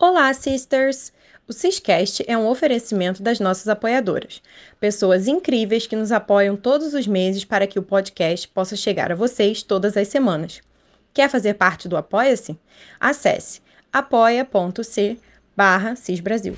Olá, sisters! O Ciscast é um oferecimento das nossas apoiadoras, pessoas incríveis que nos apoiam todos os meses para que o podcast possa chegar a vocês todas as semanas. Quer fazer parte do Apoia-se? Acesse apoia.c barra Cisbrasil.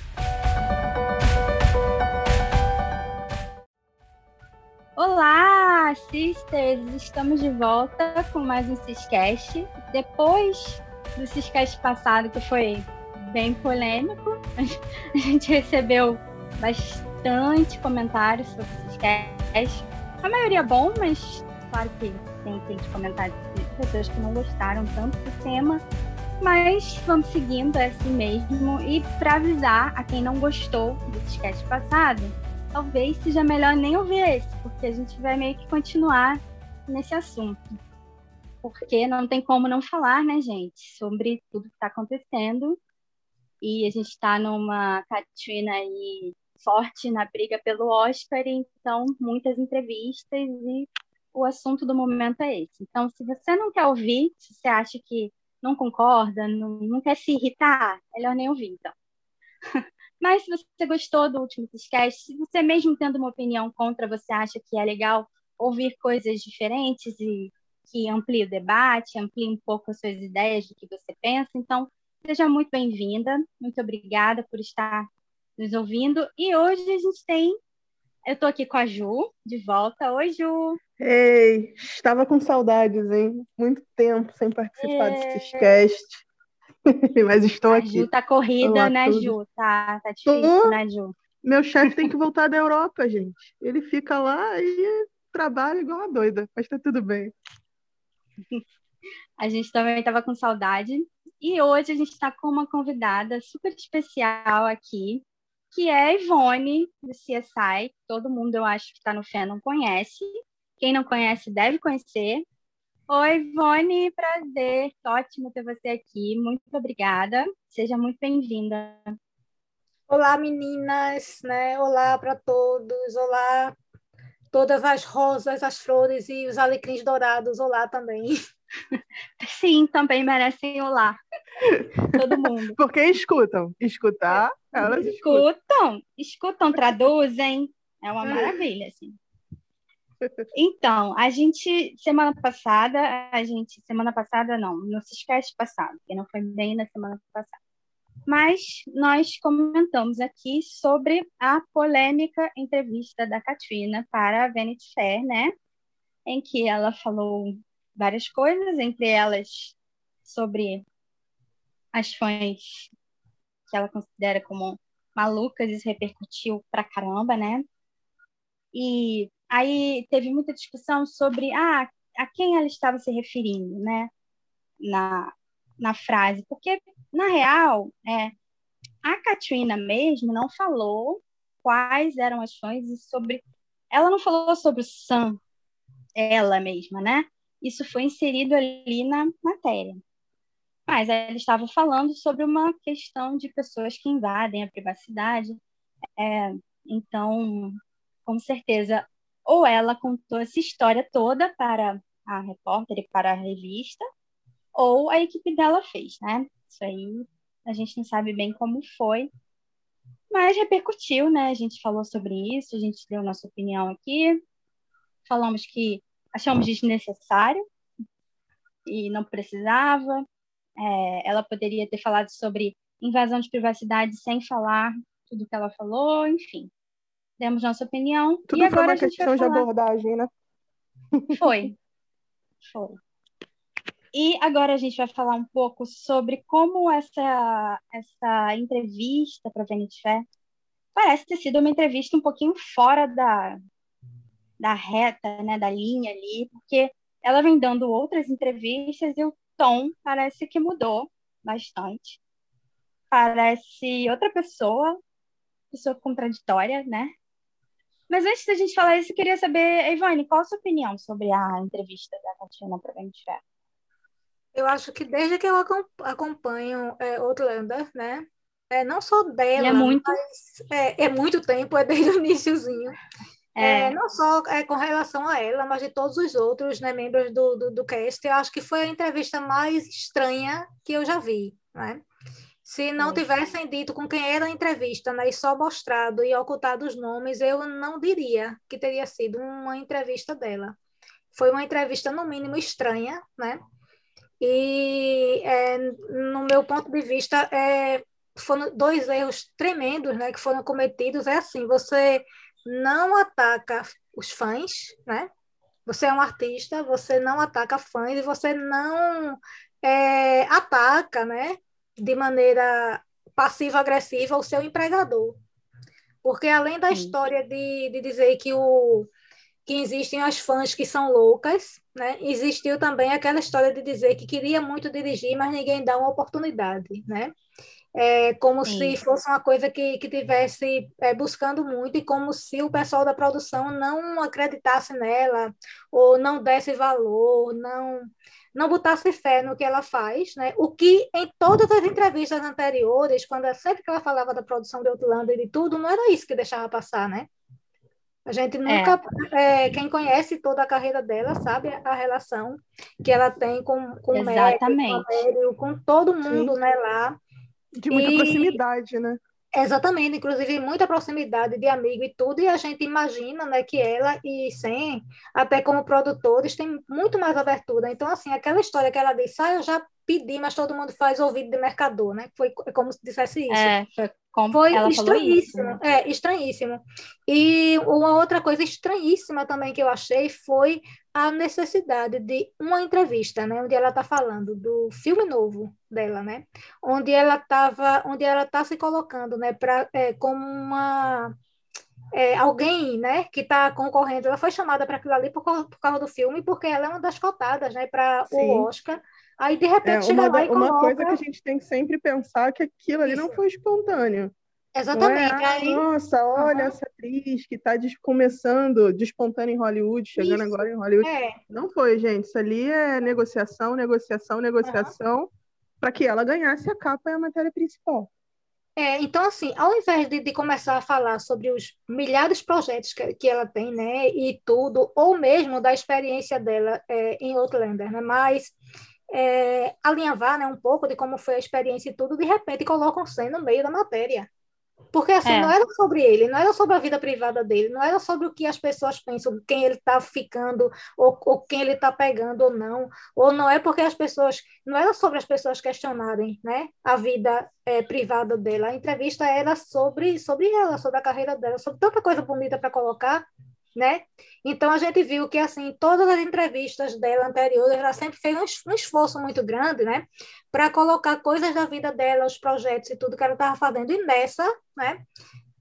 Olá, sisters! Estamos de volta com mais um Ciscast. Depois do Ciscast passado, que foi bem polêmico. A gente recebeu bastante comentários sobre esses casts. A maioria bom, mas claro que tem aqueles comentários de pessoas que não gostaram tanto do tema. Mas vamos seguindo é assim mesmo. E para avisar a quem não gostou desse cast passado, talvez seja melhor nem ouvir esse, porque a gente vai meio que continuar nesse assunto. Porque não tem como não falar, né, gente, sobre tudo que está acontecendo e a gente está numa Katrina aí forte na briga pelo Oscar, então muitas entrevistas e o assunto do momento é esse. Então, se você não quer ouvir, se você acha que não concorda, não, não quer se irritar, melhor nem ouvir, então. Mas se você gostou do último podcast, se você mesmo tendo uma opinião contra, você acha que é legal ouvir coisas diferentes e que amplie o debate, amplie um pouco as suas ideias do que você pensa, então Seja muito bem-vinda, muito obrigada por estar nos ouvindo. E hoje a gente tem. Eu estou aqui com a Ju, de volta. Oi, Ju. Ei, estava com saudades, hein? Muito tempo sem participar é... desse cast. Mas estou a aqui. Ju tá corrida, Olá, né, tudo. Ju? Tá, tá difícil, Tô... né, Ju? Meu chefe tem que voltar da Europa, gente. Ele fica lá e trabalha igual uma doida, mas tá tudo bem. A gente também estava com saudade. E hoje a gente está com uma convidada super especial aqui, que é a Ivone, do CSI. Todo mundo, eu acho, que está no fé não conhece. Quem não conhece deve conhecer. Oi, Ivone, prazer. Ótimo ter você aqui. Muito obrigada. Seja muito bem-vinda. Olá, meninas, né? Olá para todos. Olá, todas as rosas, as flores e os alecrins dourados. Olá também. Sim, também merecem olá. Todo mundo. Porque escutam. Escutar, elas escutam. Escutam, escutam traduzem. É uma maravilha, assim. Então, a gente, semana passada, a gente, semana passada não, no Ciscast passado, que não foi bem na semana passada. Mas nós comentamos aqui sobre a polêmica entrevista da Katrina para a Vanity Fair, né? Em que ela falou várias coisas, entre elas sobre as fãs que ela considera como malucas, isso repercutiu pra caramba, né? E aí teve muita discussão sobre ah, a quem ela estava se referindo, né? Na, na frase, porque na real, é, a Katrina mesmo não falou quais eram as fãs e sobre. Ela não falou sobre o Sam, ela mesma, né? Isso foi inserido ali na matéria. Mas ela estava falando sobre uma questão de pessoas que invadem a privacidade. É, então, com certeza, ou ela contou essa história toda para a repórter e para a revista, ou a equipe dela fez, né? Isso aí a gente não sabe bem como foi, mas repercutiu, né? A gente falou sobre isso, a gente deu nossa opinião aqui, falamos que achamos desnecessário e não precisava. É, ela poderia ter falado sobre invasão de privacidade sem falar tudo que ela falou, enfim. Demos nossa opinião. Tudo e agora foi uma questão de abordagem, né? Foi. Foi. E agora a gente vai falar um pouco sobre como essa, essa entrevista para a Vanity Fair parece ter sido uma entrevista um pouquinho fora da, da reta, né, da linha ali, porque ela vem dando outras entrevistas e o tom parece que mudou bastante. Parece outra pessoa, pessoa contraditória, né? Mas antes da gente falar isso, eu queria saber, Ivone, qual a sua opinião sobre a entrevista da Tatiana para a Eu acho que desde que eu acompanho é, Outlander, né? É, não só dela, é muito... mas é, é muito tempo, é desde o iníciozinho. É. É, não só é, com relação a ela, mas de todos os outros né, membros do, do, do cast, eu acho que foi a entrevista mais estranha que eu já vi. Né? Se não tivessem dito com quem era a entrevista, né, e só mostrado e ocultado os nomes, eu não diria que teria sido uma entrevista dela. Foi uma entrevista, no mínimo, estranha, né? E, é, no meu ponto de vista, é, foram dois erros tremendos né, que foram cometidos. É assim, você não ataca os fãs, né? Você é um artista, você não ataca fãs e você não é, ataca, né? De maneira passiva-agressiva o seu empregador. Porque além da Sim. história de, de dizer que o que existem as fãs que são loucas, né? Existiu também aquela história de dizer que queria muito dirigir, mas ninguém dá uma oportunidade, né? É, como Sim. se fosse uma coisa que, que tivesse é, buscando muito e como se o pessoal da produção não acreditasse nela ou não desse valor, não não botasse fé no que ela faz, né? O que em todas as entrevistas anteriores, quando sempre que ela falava da produção de Outlander e de tudo, não era isso que deixava passar, né? A gente é. nunca. É. É, quem conhece toda a carreira dela sabe a relação que ela tem com, com o médico, com, com todo mundo né, lá. De muita e... proximidade, né? Exatamente, inclusive muita proximidade de amigo e tudo, e a gente imagina né, que ela e Sam, até como produtores, têm muito mais abertura. Então, assim, aquela história que ela disse, ah, eu já pedi, mas todo mundo faz ouvido de mercador, né? Foi como se dissesse isso. É, foi como Foi estranhíssimo, é, estranhíssimo. E uma outra coisa estranhíssima também que eu achei foi a necessidade de uma entrevista, né, onde ela está falando do filme novo dela, né, onde ela estava, onde ela está se colocando, né, para é, como uma é, alguém, né, que está concorrendo, ela foi chamada para aquilo ali por, por, causa do filme, porque ela é uma das cotadas, né, para o Oscar. Aí, de repente, é, chega lá e coloca... Uma coisa que a gente tem que sempre pensar que aquilo ali Isso. não foi espontâneo. Exatamente. É, aí... Nossa, olha uhum. essa atriz que está começando, despontando em Hollywood, chegando Isso. agora em Hollywood. É. Não foi, gente. Isso ali é negociação, negociação, negociação, uhum. para que ela ganhasse a capa e a matéria principal. É, então, assim, ao invés de, de, começar a falar sobre os milhares de projetos que, que ela tem, né, e tudo, ou mesmo da experiência dela é, em Outlander, né, mas é, alinhavar né, um pouco de como foi a experiência e tudo, de repente colocam Sam no meio da matéria. Porque assim, é. não era sobre ele, não era sobre a vida privada dele, não era sobre o que as pessoas pensam, quem ele está ficando, ou, ou, quem ele está pegando ou não, ou não é porque as pessoas, não era sobre as pessoas questionarem né, a vida é, privada dela, a entrevista era sobre, sobre ela, sobre a carreira dela, sobre tanta coisa bonita para colocar, né? Então a gente viu que assim todas as entrevistas dela anteriores, ela sempre fez um, esforço muito grande, né, para colocar coisas da vida dela, os projetos e tudo que ela estava fazendo. E nessa, né,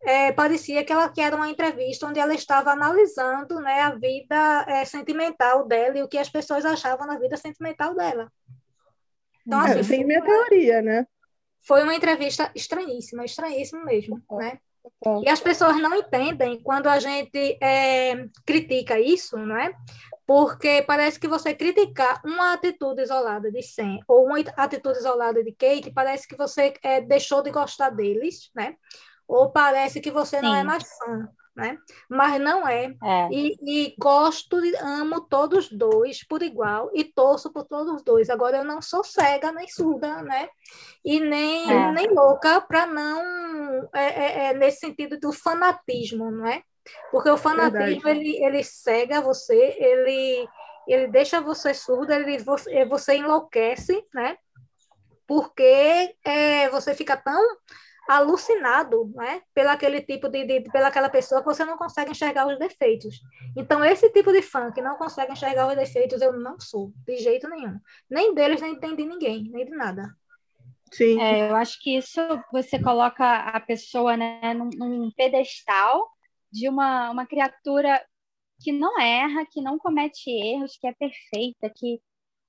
é, parecia que ela que era uma entrevista onde ela estava analisando, né, a vida é, sentimental dela e o que as pessoas achavam na vida sentimental dela. Então, assim, é, tem minha teoria, né? Foi uma entrevista estranhíssima, estranhíssima mesmo, né? E as pessoas não entendem quando a gente é, critica isso, não é? Porque parece que você criticar uma atitude isolada de Sam ou uma atitude isolada de Kate, parece que você é, deixou de gostar deles, né? Ou parece que você Sim. não é mais fã né? Mas não é. é. E, e, gosto, amo todos dois por igual e torço por todos os dois. Agora eu não sou cega nem surda, né? E nem, é. nem louca para não é, é, é, nesse sentido do fanatismo, não é? Porque o fanatismo ele, ele cega você, ele ele deixa você surda, ele você, você enlouquece, né? Porque é, você fica tão alucinado né, pela aquele tipo de, de pela aquela pessoa que você não consegue enxergar os defeitos. Então esse tipo de fã que não consegue enxergar os defeitos eu não sou de jeito nenhum, nem deles nem, nem de ninguém, nem de nada. Sim. É, eu acho que isso você coloca a pessoa né, num, num pedestal de uma, uma criatura que não erra, que não comete erros, que é perfeita, que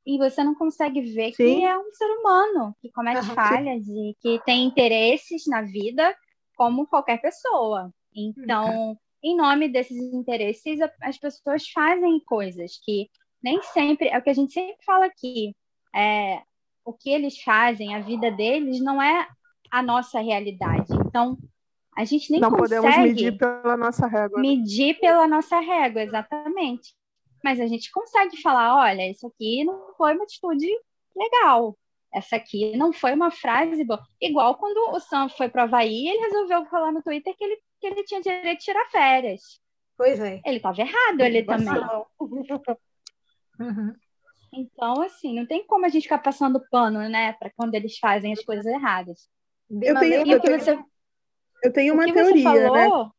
e você não consegue ver Sim. que é um ser humano que comete uhum. falhas e que tem interesses na vida como qualquer pessoa. Então, uhum. em nome desses interesses, as pessoas fazem coisas que nem sempre é o que a gente sempre fala aqui. É, o que eles fazem, a vida deles, não é a nossa realidade. Então, a gente nem não consegue podemos medir pela nossa régua. Né? Medir pela nossa régua, exatamente. Mas a gente consegue falar, olha, isso aqui não foi uma atitude legal. essa aqui não foi uma frase boa. Igual quando o Sam foi para o Havaí, ele resolveu falar no Twitter que ele, que ele tinha direito de tirar férias. Pois é. Ele estava errado, ele também. Uhum. Então, assim, não tem como a gente ficar passando pano, né, para quando eles fazem as coisas erradas. Eu tenho, eu, tenho, você, eu tenho uma teoria, falou, né?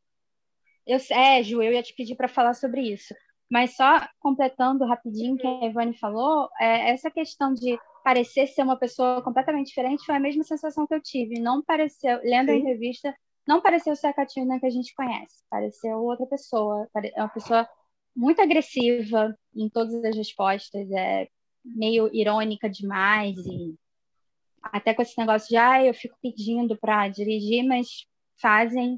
Eu, é, Ju, eu ia te pedir para falar sobre isso. Mas só completando rapidinho o que a Ivane falou, é, essa questão de parecer ser uma pessoa completamente diferente foi a mesma sensação que eu tive. Não pareceu, lendo Sim. a entrevista, não pareceu ser a Katina que a gente conhece. Pareceu outra pessoa. É uma pessoa muito agressiva em todas as respostas, é meio irônica demais e até com esse negócio de ah, eu fico pedindo para dirigir, mas fazem,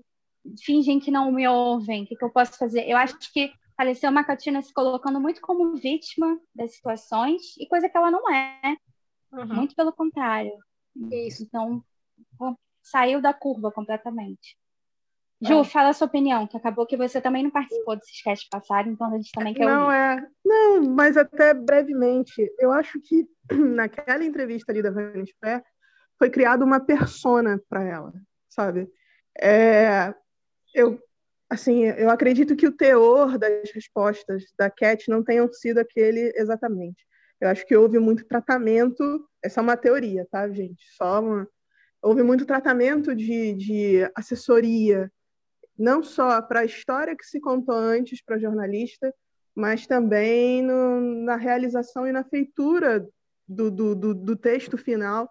fingem que não me ouvem, o que, que eu posso fazer? Eu acho que pareceu uma Katina se colocando muito como vítima das situações, e coisa que ela não é. Uhum. Muito pelo contrário. Isso. Então, saiu da curva completamente. Ju, é. fala a sua opinião, que acabou que você também não participou desse sketch passado, então a gente também quer Não ouvir. é. Não, mas até brevemente, eu acho que naquela entrevista ali da Vanessa Pé, foi criada uma persona para ela, sabe? É, eu assim, eu acredito que o teor das respostas da Cat não tenham sido aquele exatamente. Eu acho que houve muito tratamento, essa é uma teoria, tá, gente? Só uma, houve muito tratamento de, de assessoria, não só para a história que se contou antes para jornalista, mas também no, na realização e na feitura do, do, do, do texto final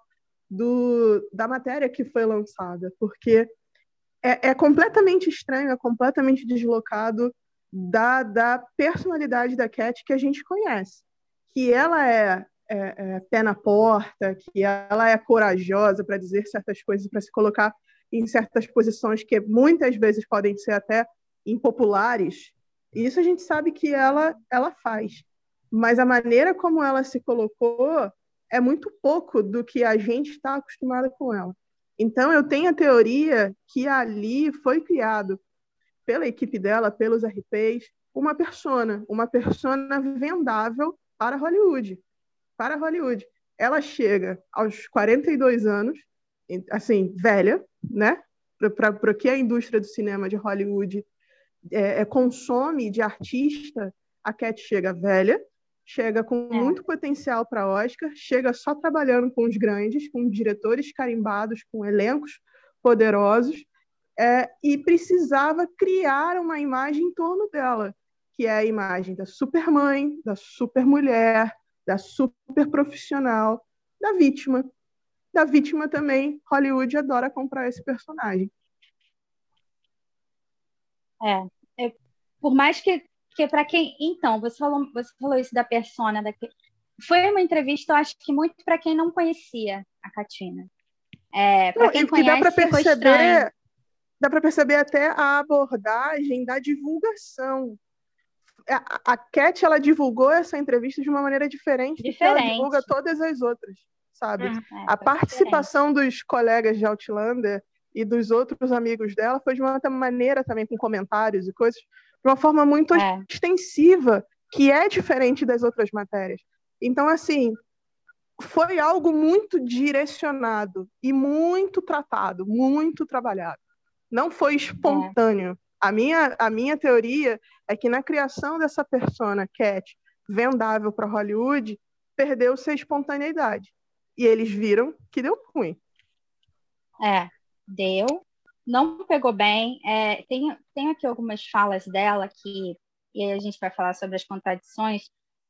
do, da matéria que foi lançada, porque é, é completamente estranho, é completamente deslocado da, da personalidade da Cat que a gente conhece. Que ela é, é, é pé na porta, que ela é corajosa para dizer certas coisas, para se colocar em certas posições que muitas vezes podem ser até impopulares. Isso a gente sabe que ela, ela faz. Mas a maneira como ela se colocou é muito pouco do que a gente está acostumado com ela. Então, eu tenho a teoria que ali foi criado pela equipe dela, pelos RPs, uma persona, uma persona vendável para Hollywood. Para Hollywood. Ela chega aos 42 anos, assim, velha, né? Para o que a indústria do cinema de Hollywood é, é, consome de artista, a Cat chega velha, chega com é. muito potencial para Oscar, chega só trabalhando com os grandes, com diretores carimbados, com elencos poderosos, é, e precisava criar uma imagem em torno dela, que é a imagem da supermãe, da supermulher, da super profissional, da vítima. Da vítima também, Hollywood adora comprar esse personagem. É, é por mais que porque para quem. Então, você falou, você falou isso da persona. Da... Foi uma entrevista, eu acho que muito para quem não conhecia a Katina. É, para quem conhece, dá para perceber, dá para perceber até a abordagem da divulgação. A, a Cat, ela divulgou essa entrevista de uma maneira diferente, diferente. do que ela divulga todas as outras, sabe? Ah, é, a participação diferente. dos colegas de Outlander e dos outros amigos dela foi de uma maneira também, com comentários e coisas, de uma forma muito é. extensiva, que é diferente das outras matérias. Então, assim, foi algo muito direcionado e muito tratado, muito trabalhado. Não foi espontâneo. É. A, minha, a minha teoria é que na criação dessa persona, Cat, vendável para Hollywood, perdeu-se a espontaneidade. E eles viram que deu ruim. É, deu não pegou bem. É, tem, tem aqui algumas falas dela que e a gente vai falar sobre as contradições,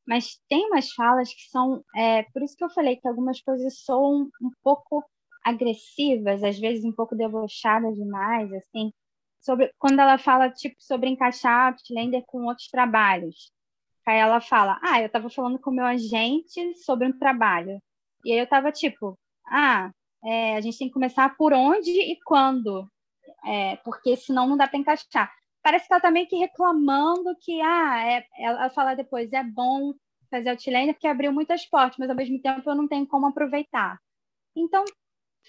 mas tem umas falas que são, é, por isso que eu falei que algumas coisas são um pouco agressivas, às vezes um pouco debochadas demais, assim, sobre quando ela fala tipo sobre encaixar Outlander com outros trabalhos. Aí ela fala: "Ah, eu estava falando com meu agente sobre um trabalho". E aí eu estava tipo: "Ah, é, a gente tem que começar por onde e quando é, porque senão não dá para encaixar. Parece que ela está meio que reclamando que ah, é, ela fala depois, é bom fazer Outlander porque abriu muitas portas, mas ao mesmo tempo eu não tenho como aproveitar. Então,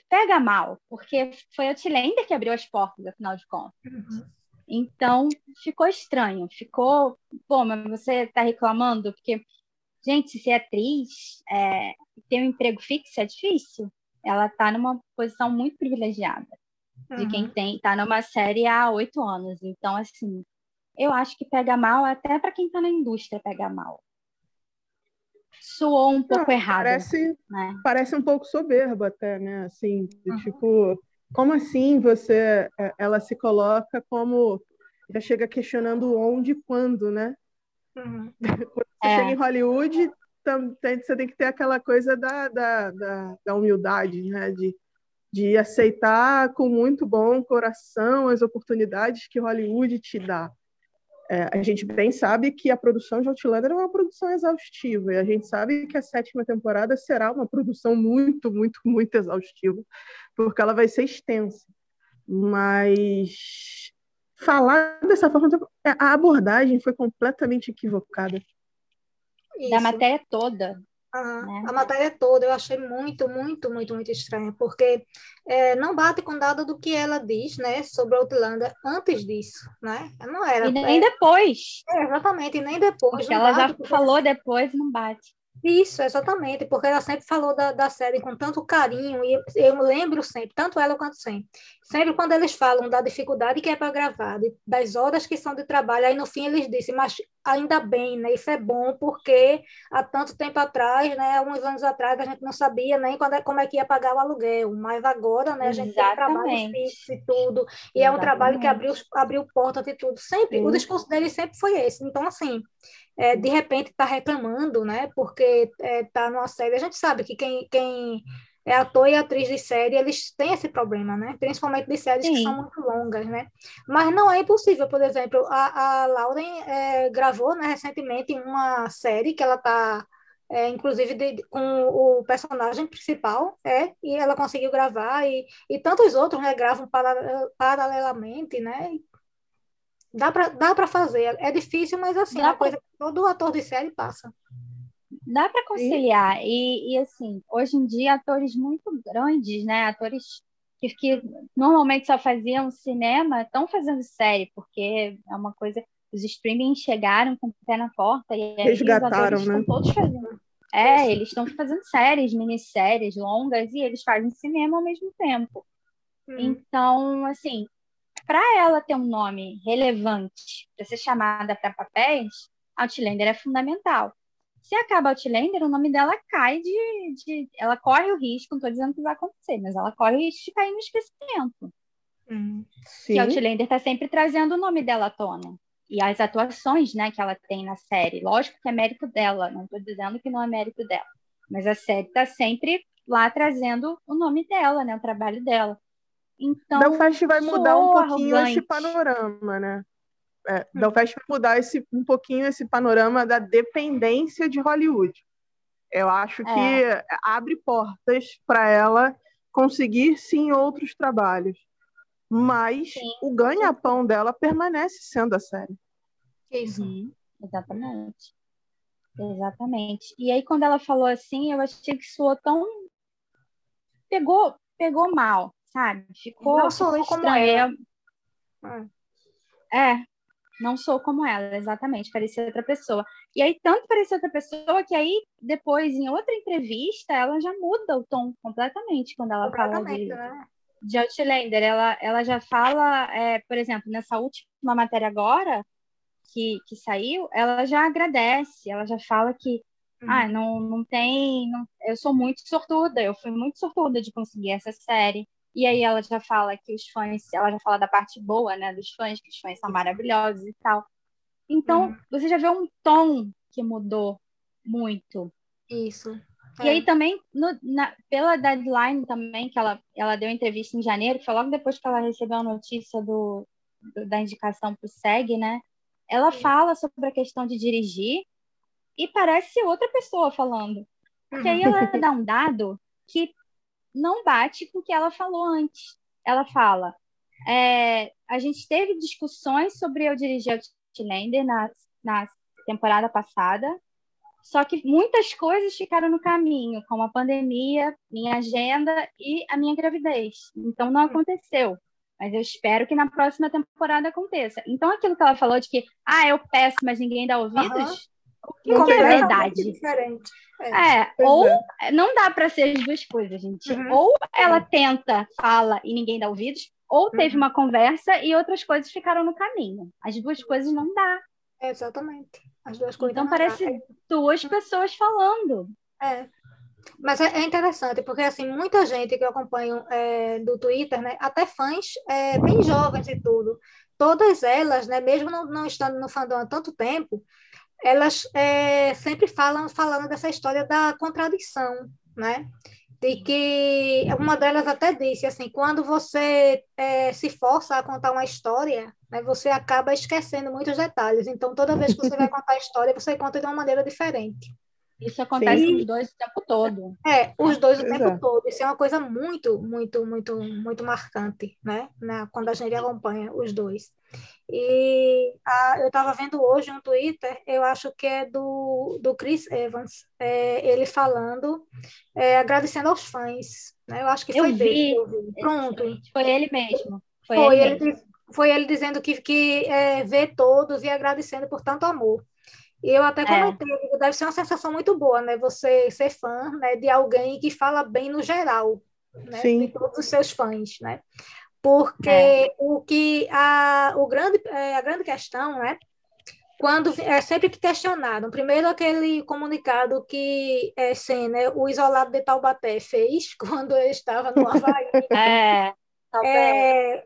pega mal, porque foi Outlander que abriu as portas, afinal de contas. Uhum. Então, ficou estranho, ficou, pô, mas você está reclamando, porque gente, ser atriz, é, ter um emprego fixo é difícil. Ela está numa posição muito privilegiada de quem uhum. tem está numa série há oito anos. Então, assim, eu acho que pega mal até para quem está na indústria pega mal. Soou um pouco Não, errado. Parece, né? parece um pouco soberba até, né? Assim, uhum. tipo, como assim você, é, ela se coloca como já chega questionando onde e quando, né? Uhum. Quando você é. chega em Hollywood, você tem que ter aquela coisa da, da, da, da humildade, né? De, de aceitar com muito bom coração as oportunidades que Hollywood te dá. É, a gente bem sabe que a produção de Outlander é uma produção exaustiva, e a gente sabe que a sétima temporada será uma produção muito, muito, muito exaustiva, porque ela vai ser extensa. Mas falar dessa forma, a abordagem foi completamente equivocada. Isso. Da matéria toda. Ah, né? A matéria toda eu achei muito, muito, muito, muito estranha, porque é, não bate com nada do que ela diz, né, sobre Outlander antes disso, né? Não era. E nem é, depois. É, exatamente, e nem depois. Porque ela já falou depois, não bate. Isso, exatamente, porque ela sempre falou da, da série com tanto carinho, e eu lembro sempre, tanto ela quanto sempre, sempre quando eles falam da dificuldade que é para gravar, de, das horas que são de trabalho, aí no fim eles dizem, mas ainda bem, né, isso é bom, porque há tanto tempo atrás, né, alguns anos atrás, a gente não sabia nem quando é, como é que ia pagar o aluguel, mas agora, né, a gente exatamente. tem trabalho fixo e tudo, e exatamente. é um trabalho que abriu, abriu portas e tudo, sempre, Sim. o discurso dele sempre foi esse, então assim, é, de repente está reclamando, né? Porque está é, tá numa série. A gente sabe que quem, quem é ator e atriz de série, eles têm esse problema, né? Principalmente de séries Sim. que são muito longas, né? Mas não é impossível, por exemplo, a, a Lauren é, gravou né, recentemente uma série que ela está, é, inclusive, de, com o personagem principal, é, e ela conseguiu gravar, e, e tantos outros né, gravam paralelamente, né? Dá para dá para fazer. É difícil, mas assim, dá é uma pra... coisa que todo ator de série passa. Dá para conciliar. E, e, assim, hoje em dia, atores muito grandes, né? Atores que, que normalmente só faziam cinema, estão fazendo série, porque é uma coisa. Os streaming chegaram com o pé na porta e Resgataram, os né? todos fazendo. É, eles estão fazendo séries, minisséries longas, e eles fazem cinema ao mesmo tempo. Hum. Então, assim, para ela ter um nome relevante para ser chamada para papéis, Outlander é fundamental. Se acaba Outlander, o nome dela cai de, de. Ela corre o risco, não estou dizendo que vai acontecer, mas ela corre o risco de cair no esquecimento. Hum, que Outlander está sempre trazendo o nome dela à tona. E as atuações né, que ela tem na série. Lógico que é mérito dela, não estou dizendo que não é mérito dela. Mas a série está sempre lá trazendo o nome dela, né, o trabalho dela. Então, Belfast vai mudar um pouquinho arrogante. esse panorama, né? É, hum. Belfast vai mudar esse, um pouquinho esse panorama da dependência de Hollywood. Eu acho que é. abre portas para ela conseguir sim outros trabalhos. Mas sim. o ganha-pão dela permanece sendo a série. Isso. Uhum. Exatamente. Exatamente. E aí, quando ela falou assim, eu achei que soou tão. Pegou, pegou mal sabe? Ficou, não como ela. É, não sou como ela, exatamente, parecia outra pessoa. E aí, tanto parecia outra pessoa que aí, depois, em outra entrevista, ela já muda o tom completamente quando ela fala de, né? de Outlander. Ela, ela já fala, é, por exemplo, nessa última matéria agora, que, que saiu, ela já agradece, ela já fala que uhum. ah, não, não tem. Não, eu sou muito sortuda, eu fui muito sortuda de conseguir essa série. E aí ela já fala que os fãs, ela já fala da parte boa, né, dos fãs, que os fãs são maravilhosos e tal. Então, uhum. você já vê um tom que mudou muito. Isso. E aí é. também, no, na, pela deadline também, que ela, ela deu entrevista em janeiro, que foi logo depois que ela recebeu a notícia do, do da indicação para o SEG, né? Ela fala sobre a questão de dirigir e parece outra pessoa falando. Porque aí ela dá um dado que não bate com o que ela falou antes. Ela fala: é, a gente teve discussões sobre eu dirigir Outlander na, na temporada passada, só que muitas coisas ficaram no caminho, como a pandemia, minha agenda e a minha gravidez. Então não aconteceu. Mas eu espero que na próxima temporada aconteça. Então aquilo que ela falou de que, ah, eu peço, mas ninguém dá ouvidos, o que é verdade. Diferente. É, é ou é. não dá para ser as duas coisas, gente. Uhum. Ou ela tenta, fala e ninguém dá ouvidos, ou teve uhum. uma conversa e outras coisas ficaram no caminho. As duas coisas não dá. exatamente. As duas coisas. Então parece dá. duas pessoas falando. É. Mas é, é, interessante, porque assim, muita gente que eu acompanho é, do Twitter, né, até fãs é, bem jovens e tudo, todas elas, né, mesmo não, não estando no fandom há tanto tempo, elas é, sempre falam falando dessa história da contradição, né? De que uma delas até disse assim, quando você é, se força a contar uma história, né, você acaba esquecendo muitos detalhes. Então, toda vez que você vai contar a história, você conta de uma maneira diferente. Isso acontece Sim. os dois o tempo todo. É, os dois o tempo todo. Isso é uma coisa muito, muito, muito, muito marcante, né? né? Quando a gente acompanha os dois. E a, eu estava vendo hoje um Twitter, eu acho que é do, do Chris Evans, é, ele falando, é, agradecendo aos fãs. Né? Eu acho que foi eu dele. Vi. Pronto. Foi ele mesmo. Foi, foi ele, ele mesmo. Foi ele dizendo que, que é, vê todos e agradecendo por tanto amor. E eu até é. comentei, é. deve ser uma sensação muito boa, né? Você ser fã né, de alguém que fala bem no geral, né? Sim. De todos os seus fãs, né? Porque é. o que a, o grande, é, a grande questão, né? Quando é sempre que questionaram, primeiro aquele comunicado que é, né, o isolado de Taubaté fez quando ele estava no Havaí. é, é,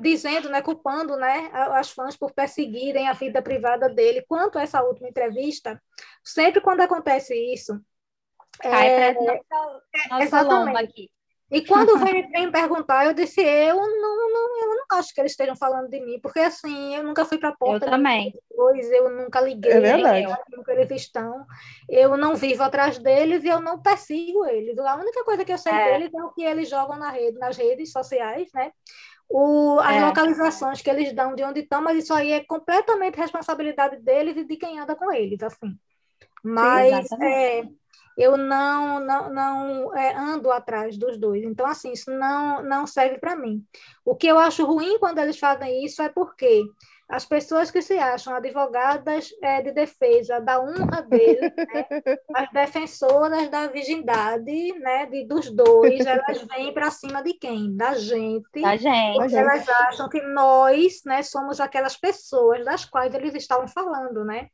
dizendo, né, culpando né, as fãs por perseguirem a vida privada dele. Quanto a essa última entrevista, sempre quando acontece isso. Cai é, nossa, exatamente. Aqui. E quando vem, vem perguntar, eu disse, eu não, não, eu não acho que eles estejam falando de mim, porque assim, eu nunca fui para a porta. Eu também. Depois, eu nunca liguei. É verdade. Eu, eles estão. Eu não vivo atrás deles e eu não persigo eles. A única coisa que eu sei é. deles é o que eles jogam na rede, nas redes sociais, né? O, as é. localizações que eles dão de onde estão, mas isso aí é completamente responsabilidade deles e de quem anda com eles, assim. Mas Sim, é, eu não, não, não é, ando atrás dos dois. Então, assim, isso não, não serve para mim. O que eu acho ruim quando eles fazem isso é porque as pessoas que se acham advogadas é, de defesa da honra dele, né, as defensoras da virgindade né, de, dos dois, elas vêm para cima de quem? Da gente. Da gente. Elas acham que nós né, somos aquelas pessoas das quais eles estavam falando, né?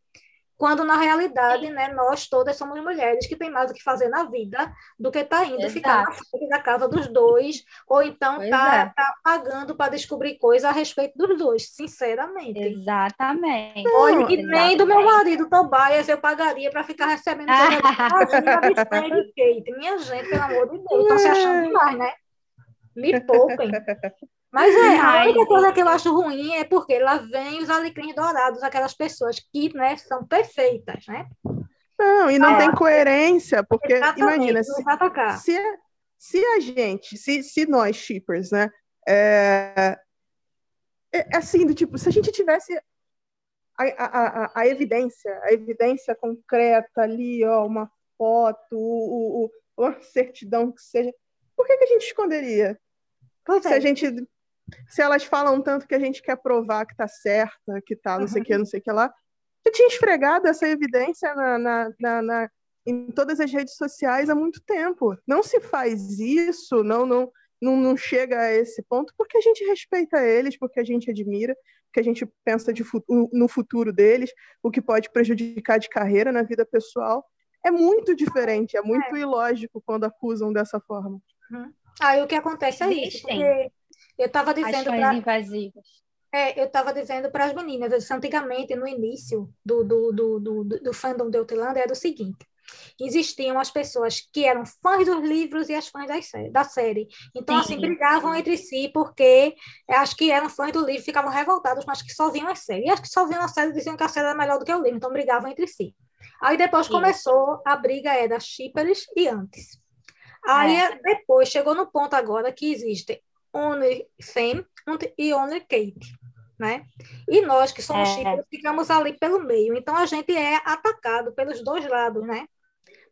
Quando na realidade, né, nós todas somos mulheres que têm mais o que fazer na vida do que tá indo Exato. ficar na frente da casa dos dois, ou então tá, é. tá pagando para descobrir coisas a respeito dos dois, sinceramente. Exatamente. Olha, que nem do meu marido Tobias eu pagaria para ficar recebendo coisa Kate. Minha gente, pelo amor de Deus, estão se achando demais, né? Me poupem. Mas é, a única coisa que eu acho ruim é porque lá vem os alecrins dourados, aquelas pessoas que né, são perfeitas, né? Não, e não é. tem coerência, porque imagina, se, se, se, a gente, se, se nós shippers, né, é, é, assim, do tipo, se a gente tivesse a, a, a, a evidência, a evidência concreta ali, ó, uma foto, o, o, uma certidão que seja, por que, que a gente esconderia? Pois se é. a gente se elas falam tanto que a gente quer provar que tá certa, que tá não sei o que, não sei o que lá, já tinha esfregado essa evidência na, na, na, na, em todas as redes sociais há muito tempo. Não se faz isso, não, não, não, não chega a esse ponto, porque a gente respeita eles, porque a gente admira, porque a gente pensa de, no futuro deles, o que pode prejudicar de carreira na vida pessoal. É muito diferente, é muito é. ilógico quando acusam dessa forma. Uhum. Aí o que acontece é isso, porque eu estava dizendo para invasivas. É, eu estava dizendo para as meninas, disse, antigamente, no início do, do, do, do, do fandom de Outlander, era o seguinte, existiam as pessoas que eram fãs dos livros e as fãs da série. Então, sim, assim, brigavam sim. entre si, porque acho que eram fãs do livro, ficavam revoltados, mas que só viam a série. E as que só viam a série diziam que a série era melhor do que o livro, então brigavam entre si. Aí depois começou a briga era shippers e antes. Aí é. depois chegou no ponto agora que existe Only Sam e Only Kate, né? E nós que somos é. chicos ficamos ali pelo meio. Então a gente é atacado pelos dois lados, né?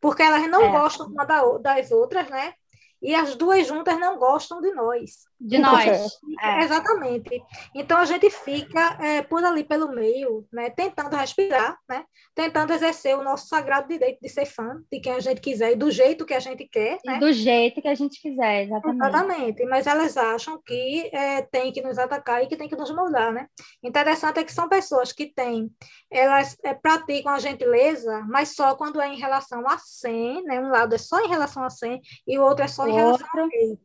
Porque elas não é. gostam uma das outras, né? E as duas juntas não gostam de nós. De nós. É. Exatamente. Então a gente fica é, por ali pelo meio, né, tentando respirar, né, tentando exercer o nosso sagrado direito de ser fã de quem a gente quiser e do jeito que a gente quer. Né? Do jeito que a gente quiser, exatamente. Exatamente. Mas elas acham que é, tem que nos atacar e que tem que nos moldar, né? Interessante é que são pessoas que têm, elas é, praticam a gentileza, mas só quando é em relação a 100, né? Um lado é só em relação a 100 e o outro é só em relação a 100.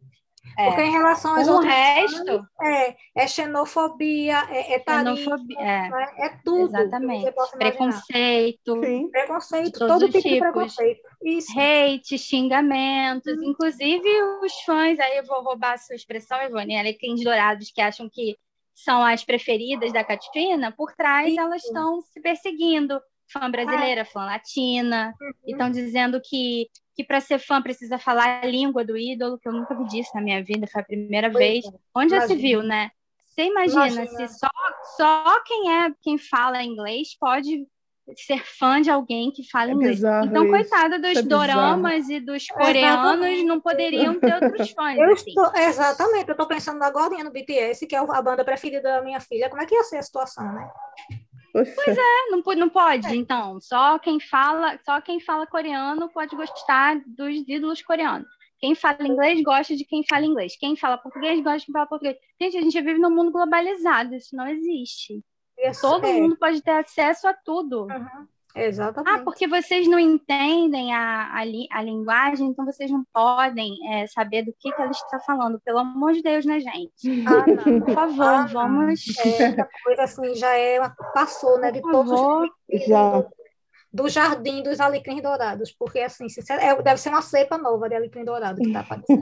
É. Porque em relação o resto é, é xenofobia, é, é tarismo, é. Né? é tudo. Exatamente. Preconceito. Sim. Preconceito, todo tipo tipos. de preconceito. Isso. Hate, xingamentos, hum. inclusive os fãs, aí eu vou roubar a sua expressão, Ivone, alecrins dourados que acham que são as preferidas da Catrina, por trás Isso. elas estão se perseguindo. Fã brasileira, fã latina, uhum. e estão dizendo que que para ser fã precisa falar a língua do ídolo, que eu nunca vi disso na minha vida, foi a primeira vez. É. Onde já se viu, né? Você imagina, imagina, se só, só quem é quem fala inglês pode ser fã de alguém que fala é inglês. Então, isso. coitada dos é doramas e dos coreanos exatamente. não poderiam ter outros fãs. Eu assim. estou, exatamente, eu estou pensando agora no BTS, que é a banda preferida da minha filha. Como é que ia ser a situação, né? Pois é, não, não pode, é. então. Só quem fala, só quem fala coreano pode gostar dos ídolos coreanos. Quem fala inglês gosta de quem fala inglês. Quem fala português gosta de quem fala português. Gente, a gente vive num mundo globalizado, isso não existe. Isso Todo é. mundo pode ter acesso a tudo. Uhum. Exatamente. Ah, porque vocês não entendem a, a, li, a linguagem, então vocês não podem é, saber do que, que ela está falando. Pelo amor de Deus, né, gente? Ah, Por favor, ah, vamos. É, coisa assim já é, passou, né? De Por todos favor. os. Já. Do jardim dos alecrins dourados, porque assim, é, deve ser uma cepa nova de alecrim dourado que está aparecendo.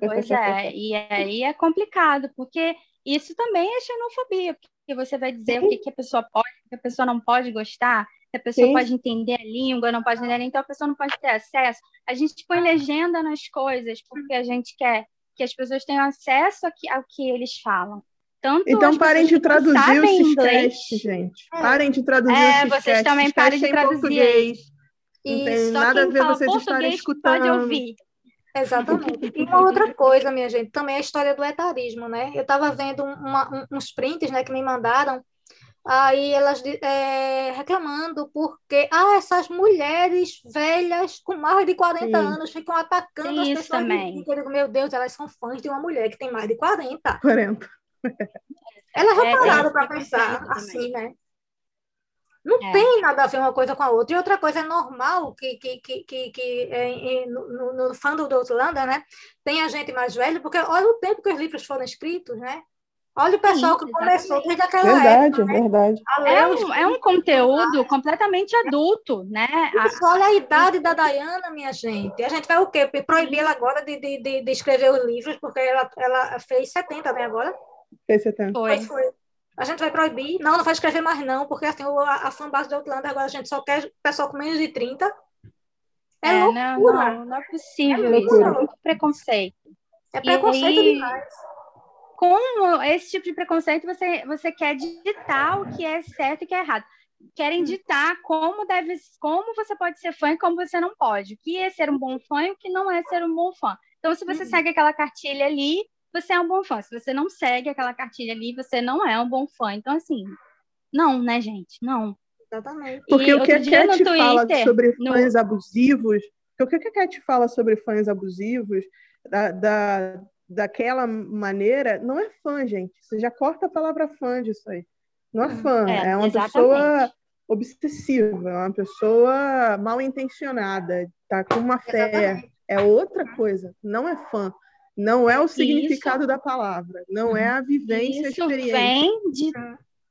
Pois é, e aí é complicado, porque isso também é xenofobia, porque você vai dizer o que, que a pessoa pode, o que a pessoa não pode gostar, a pessoa Sim. pode entender a língua, não pode entender, então a pessoa não pode ter acesso. A gente põe legenda nas coisas porque a gente quer que as pessoas tenham acesso ao que, ao que eles falam. Tanto então parem de traduzir o Ciscast, gente. É. Parem de traduzir é, o vocês também parem de traduzir. Português. Não tem nada a ver vocês estarem escutando. Pode ouvir. Exatamente. E uma outra coisa, minha gente, também a história do etarismo, né? Eu estava vendo uma, uns prints né, que me mandaram aí elas é, reclamando porque ah, essas mulheres velhas com mais de 40 Sim. anos ficam atacando Sim, as pessoas. Também. Eu digo, meu Deus, elas são fãs de uma mulher que tem mais de 40. 40. Elas já pararam é, para pensar assim, né? Não é. tem nada a ver uma coisa com a outra. E outra coisa é normal que, que, que, que, que é, no, no, no fandom do Outlander, né? Tem a gente mais velha, porque olha o tempo que os livros foram escritos, né? Olha o pessoal Sim, que começou desde aquela verdade, época. Né? Verdade, É um, é um conteúdo completamente adulto, né? Isso, olha a idade da Dayana, minha gente. A gente vai o quê? Proibir ela agora de, de, de, escrever os livros, porque ela, ela fez 70, né, agora? Fez 70. Foi. foi. A gente vai proibir. Não, não vai escrever mais não, porque assim, a, a fanbase de Outlander agora a gente só quer pessoal com menos de 30. É, é loucura. Não, não, não é possível é isso. É muito preconceito. É preconceito e... demais com esse tipo de preconceito, você, você quer ditar o que é certo e o que é errado. Querem hum. ditar como deve, como você pode ser fã e como você não pode. O que é ser um bom fã e o que não é ser um bom fã. Então, se você uhum. segue aquela cartilha ali, você é um bom fã. Se você não segue aquela cartilha ali, você não é um bom fã. Então, assim, não, né, gente? Não. Exatamente. Porque e o que a Cat fala sobre fãs no... abusivos, o que a Cat fala sobre fãs abusivos, da, da, daquela maneira, não é fã, gente. Você já corta a palavra fã disso aí. Não é fã, é, é uma exatamente. pessoa obsessiva, é uma pessoa mal intencionada, tá com uma fé. Exatamente. É outra coisa, não é fã. Não é o significado Isso. da palavra, não é a vivência, Isso a experiência. vem de,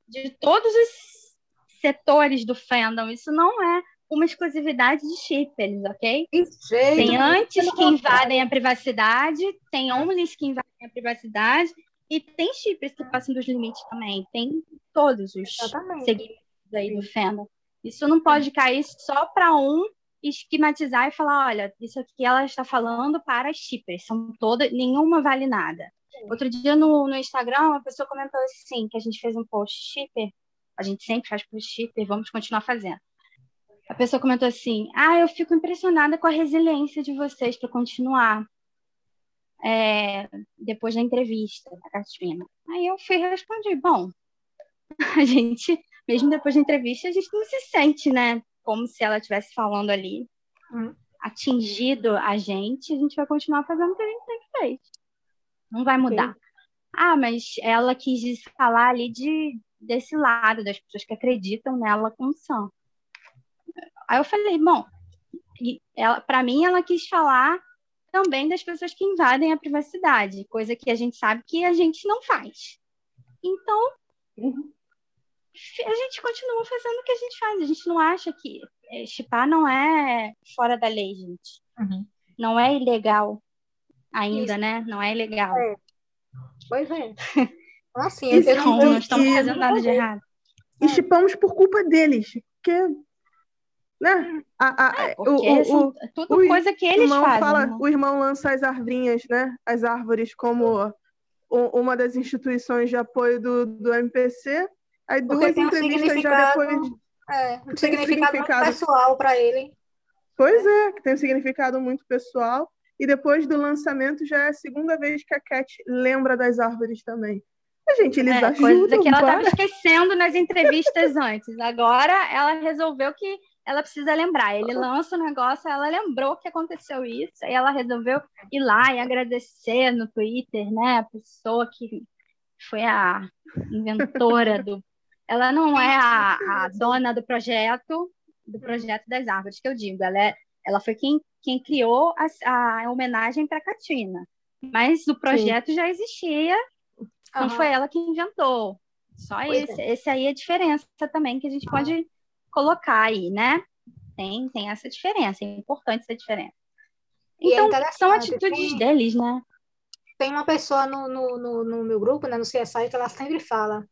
de todos os setores do fandom. Isso não é uma exclusividade de shippers, ok? tem antes que invadem a privacidade, tem homens que invadem a privacidade, e tem shippers que passam dos limites também. Tem todos os Exatamente. segmentos aí do fandom. Isso não pode cair só para um esquematizar e falar, olha, isso aqui ela está falando para as shippers, são todas, nenhuma vale nada. Sim. Outro dia no, no Instagram, uma pessoa comentou assim, que a gente fez um post shipper, a gente sempre faz post shipper, vamos continuar fazendo a pessoa comentou assim: Ah, eu fico impressionada com a resiliência de vocês para continuar. é, depois da entrevista da Catina. Aí eu fui e respondi, bom, a gente, mesmo depois da entrevista, a gente não se sente, né? Como se ela estivesse falando ali, hum. atingido a gente, a gente vai continuar fazendo o que a gente sempre fez. Não vai mudar. Sim. Ah, mas ela quis falar ali de, desse lado, das pessoas que acreditam nela com o Sam. Aí eu falei, bom, para mim ela quis falar também das pessoas que invadem a privacidade, coisa que a gente sabe que a gente não faz. Então, a gente continua fazendo o que a gente faz. A gente não acha que é, chipar não é fora da lei, gente. Uhum. Não é ilegal ainda, Isso. né? Não é ilegal. É. Pois é. Assim, eu, eu não, não estamos fazendo nada de errado. E chipamos por culpa deles. Porque né? A, a, é, o, o, tudo o, coisa que eles fazem. Fala, né? O irmão lança as arvinhas, né? As árvores como uma das instituições de apoio do, do MPC. Aí Porque duas entrevistas um já depois. É, um significado, significado pessoal para ele. Pois é, que tem um significado muito pessoal. E depois do lançamento já é a segunda vez que a Cat lembra das árvores também. A gente, eles é, ajudam. Coisa que ela estava esquecendo nas entrevistas antes. Agora ela resolveu que ela precisa lembrar. Ele lança o negócio, ela lembrou que aconteceu isso, aí ela resolveu ir lá e agradecer no Twitter, né? A pessoa que foi a inventora do. Ela não é a, a dona do projeto, do projeto das árvores, que eu digo. Ela, é, ela foi quem, quem criou a, a homenagem para a Catina. Mas o projeto Sim. já existia, não uhum. foi ela que inventou. Só pois esse. É. Esse aí é a diferença também que a gente pode colocar aí, né? Tem, tem essa diferença, é importante essa diferença. É então, é são atitudes tem, deles, né? Tem uma pessoa no, no, no, no, meu grupo, né, no CSI, que ela sempre fala.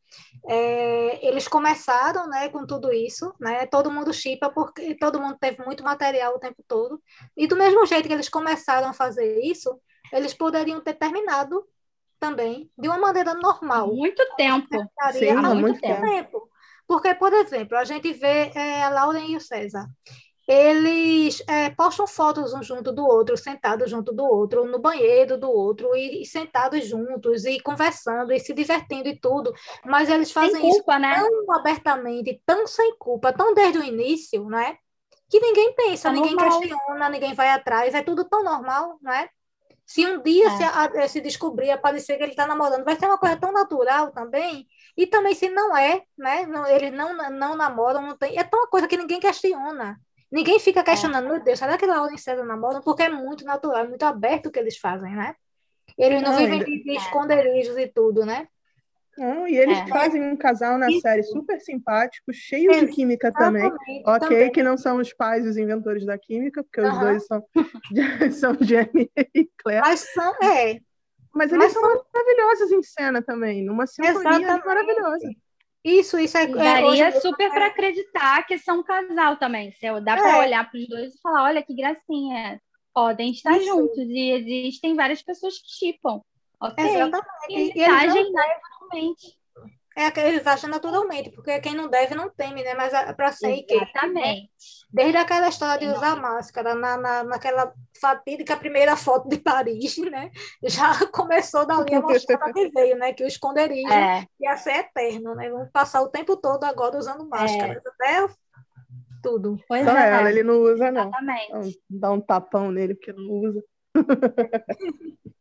É, eles começaram né, com tudo isso, né? Todo mundo chipa, porque todo mundo teve muito material o tempo todo. E do mesmo jeito que eles começaram a fazer isso, eles poderiam ter terminado também de uma maneira normal. Muito tempo. Sim, há muito tempo. tempo. Porque, por exemplo, a gente vê é, a Lauren e o César. Eles é, postam fotos um junto do outro, sentados junto do outro, no banheiro do outro, e, e, sentados juntos, e conversando, e se divertindo e tudo. Mas eles fazem culpa, isso né? tão abertamente, tão sem culpa, tão desde o início, né? Que ninguém pensa, é ninguém normal. questiona, ninguém vai atrás, é tudo tão normal, né? Se um dia é. se, a, se descobrir, aparecer que ele está namorando, vai ser uma coisa tão natural também. E também se não é, né? Não, eles não, não namoram, não tem. É tão uma coisa que ninguém questiona. Ninguém fica é. questionando, é. meu Deus, será que Laura e César namoram? Porque é muito natural, é muito aberto o que eles fazem, né? Eles não, não vivem de esconderijos e tudo, né? Não, e eles é. fazem um casal na Isso. série super simpático, cheio é, de química também. Ok, também. que não são os pais os inventores da química, porque os dois são, são Jamie e Claire. Mas são, é. Mas eles Mas são, são maravilhosos em cena também, numa sinfonia maravilhosa. Isso, isso é. Daria é, super para acreditar que são um casal também. Se dá para é. olhar para os dois e falar, olha que gracinha, podem estar isso. juntos. E existem várias pessoas que chipam. Ok. Exatamente. E eles agem naturalmente. É que eles acham naturalmente, porque quem não deve não teme, né? Mas é para ser que. Exatamente. Desde aquela história de usar máscara, na, na, naquela fatídica primeira foto de Paris, né? Já começou dali a mostrar que veio, né? Que o esconderijo é. ia ser eterno, né? Vamos passar o tempo todo agora usando máscara. É. Até tudo. Pois Só é. ela, ele não usa, não. Exatamente. Dá um tapão nele porque não usa.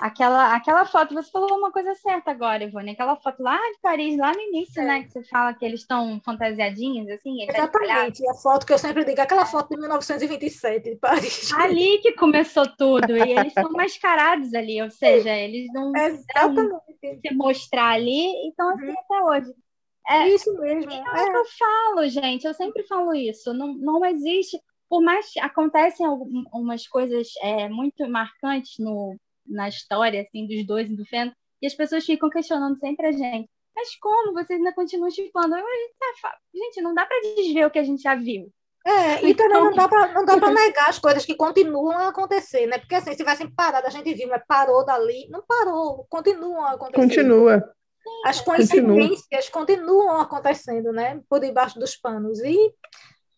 Aquela, aquela foto, você falou uma coisa certa agora, Ivone. Aquela foto lá de Paris, lá no início, é. né? Que você fala que eles estão fantasiadinhos, assim. Exatamente. A foto que eu sempre digo, aquela foto de 1927 de Paris. Ali que começou tudo. E eles estão mascarados ali, ou seja, eles não se mostrar ali, então assim uhum. até hoje. É, isso mesmo. Então, é. eu falo, gente, eu sempre falo isso. Não, não existe por mais que acontecem algumas coisas é, muito marcantes no, na história assim dos dois e do Feno, e as pessoas ficam questionando sempre a gente. Mas como vocês ainda continuam chipando? Gente, não dá para desver o que a gente já viu. É, e também não dá para não dá para negar as coisas que continuam a acontecer, né? Porque assim, se tivessem parado, a gente viu, mas parou dali, não parou, continuam a acontecer. Continua. As coincidências Continua. continuam acontecendo, né? Por debaixo dos panos. E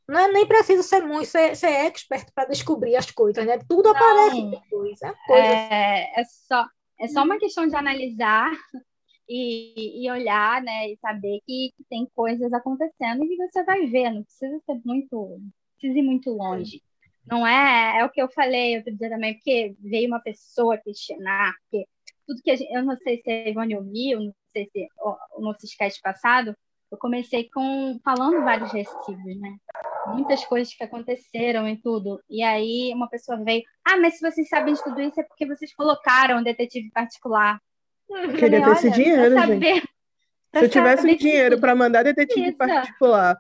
Não é nem preciso ser muito, ser, ser expert para descobrir as coisas, né? Tudo não, aparece depois. É, coisa é, é, só, é só uma questão de analisar e, e olhar, né? E saber que, que, tem coisas acontecendo e que você vai ver, não precisa ser muito, precisa ir muito longe. Não é, é o que eu falei outro dia também, porque veio uma pessoa questionar, porque tudo que a gente, eu não sei se a Ivone ouviu, não sei se o, nosso sketch passado, eu comecei com falando vários recibos, né? Muitas coisas que aconteceram e tudo. E aí uma pessoa veio, ah, mas se vocês sabem de tudo isso é porque vocês colocaram um detetive particular. Eu queria ter esse dinheiro, saber, gente. Se eu tivesse dinheiro para mandar detetive isso. particular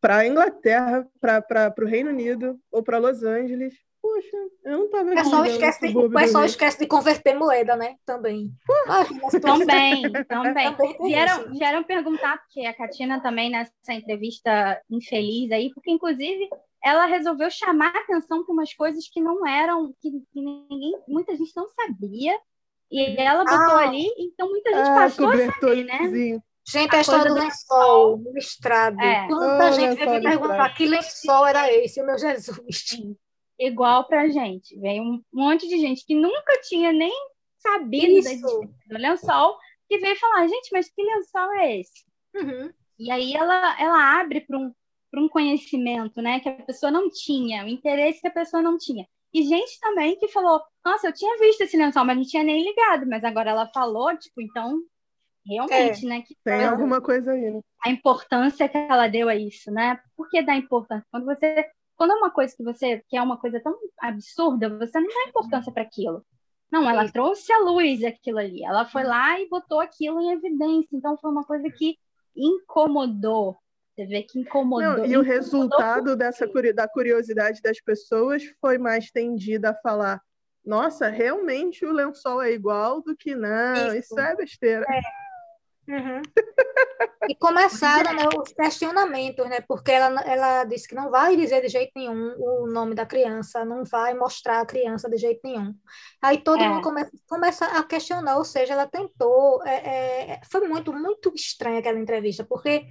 para a Inglaterra, para o Reino Unido ou para Los Angeles, Poxa, eu não tava o pessoal esquece de, O pessoal esquece de converter moeda, né? Também. também, também. Vieram, vieram perguntar, porque a Katina também nessa entrevista infeliz aí, porque inclusive ela resolveu chamar atenção para umas coisas que não eram, que, que, ninguém, muita gente não sabia. E ela botou ah, ali, então muita gente ah, passou a saber, né? Gente, a, a história do lençol listrado. É. Quanta oh, gente veio me perguntar que lençol era esse, meu Jesus igual pra gente. Veio um monte de gente que nunca tinha nem sabido da do lençol, que veio falar, gente, mas que lençol é esse? Uhum. E aí ela, ela abre para um, um conhecimento, né, que a pessoa não tinha, o interesse que a pessoa não tinha. E gente também que falou, nossa, eu tinha visto esse lençol, mas não tinha nem ligado, mas agora ela falou, tipo, então, realmente, é, né? Que tem alguma coisa aí, né? A importância que ela deu a isso, né? Por que dá importância? Quando você quando é uma coisa que você que é uma coisa tão absurda, você não dá importância para aquilo. Não, ela Sim. trouxe a luz aquilo ali. Ela foi lá e botou aquilo em evidência. Então foi uma coisa que incomodou. Você vê que incomodou. Não, e incomodou o resultado dessa da curiosidade das pessoas foi mais tendida a falar: nossa, realmente o lençol é igual do que não. Isso, isso é besteira. É. Uhum. E começaram né, os questionamentos, né? Porque ela, ela disse que não vai dizer de jeito nenhum o nome da criança, não vai mostrar a criança de jeito nenhum. Aí todo é. mundo começa, começa a questionar, ou seja, ela tentou. É, é, foi muito, muito estranha aquela entrevista, porque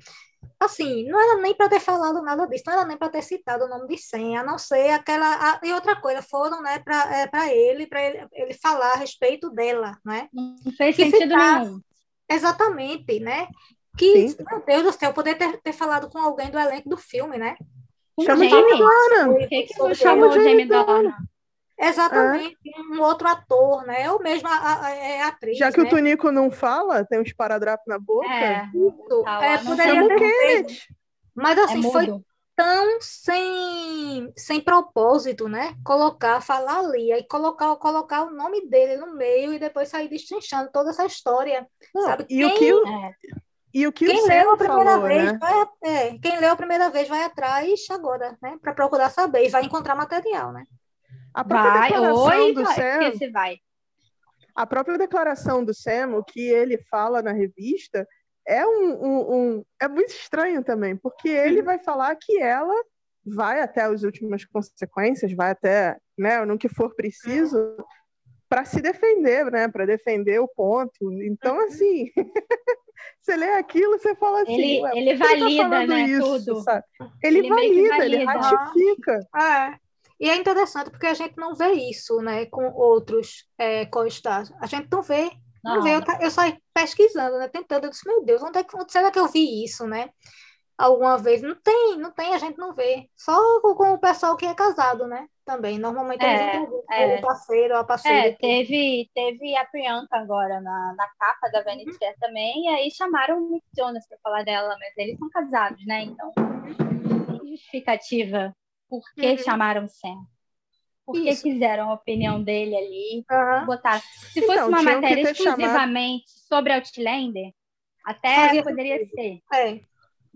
assim, não era nem para ter falado nada disso, não era nem para ter citado o nome de senha, a não ser aquela. A, e outra coisa, foram né, para é, ele, para ele, ele falar a respeito dela, né? Não fez que sentido nenhum. Exatamente, né? Que, Sim. meu Deus do céu, poder ter, ter falado com alguém do elenco do filme, né? Chama o Jamie Dornan. Por que, que chama o Jamie? Exatamente, é. um outro ator, né? Ou mesmo a, a, é a atriz. Já que né? o Tunico não fala, tem um esparadrapo na boca. É, isso. É, poderia ter Mas assim, é foi tão sem, sem propósito, né? Colocar, falar ali, aí colocar, colocar o nome dele no meio e depois sair destrinchando toda essa história. Não, sabe? E, quem, o que o, é, e o que quem o leu a primeira falou, vez né? vai, é, quem leu a primeira vez vai atrás agora, né? Para procurar saber e vai encontrar material, né? A própria vai, declaração oi, do vai, Sam, vai. A própria declaração do Sam, o que ele fala na revista, é um, um, um, é muito estranho também, porque ele vai falar que ela vai até as últimas consequências, vai até, né, no que for preciso para se defender, né, para defender o ponto. Então, uhum. assim, você lê aquilo, você fala assim, ele, ele tá valida, tá né, isso, tudo. Sabe? Ele, ele valida, valida, ele ratifica. Ah, e é interessante porque a gente não vê isso, né, com outros é, co-stars. A gente não vê não. Eu, eu saí pesquisando, né? Tentando, eu disse, meu Deus, onde é que, será que eu vi isso, né? Alguma vez. Não tem, não tem, a gente não vê. Só com o pessoal que é casado, né? Também. Normalmente é, é. o parceiro, a parceira. É, teve, teve a Priyanka agora na, na capa da Vanity uhum. Fair também, e aí chamaram o Nick Jonas para falar dela, mas eles são casados, né? Então, justificativa por que uhum. chamaram Sam porque Isso. quiseram a opinião dele ali, uhum. botar. Se fosse então, uma matéria exclusivamente chamado... sobre Outlander, até Fazia poderia ser. É.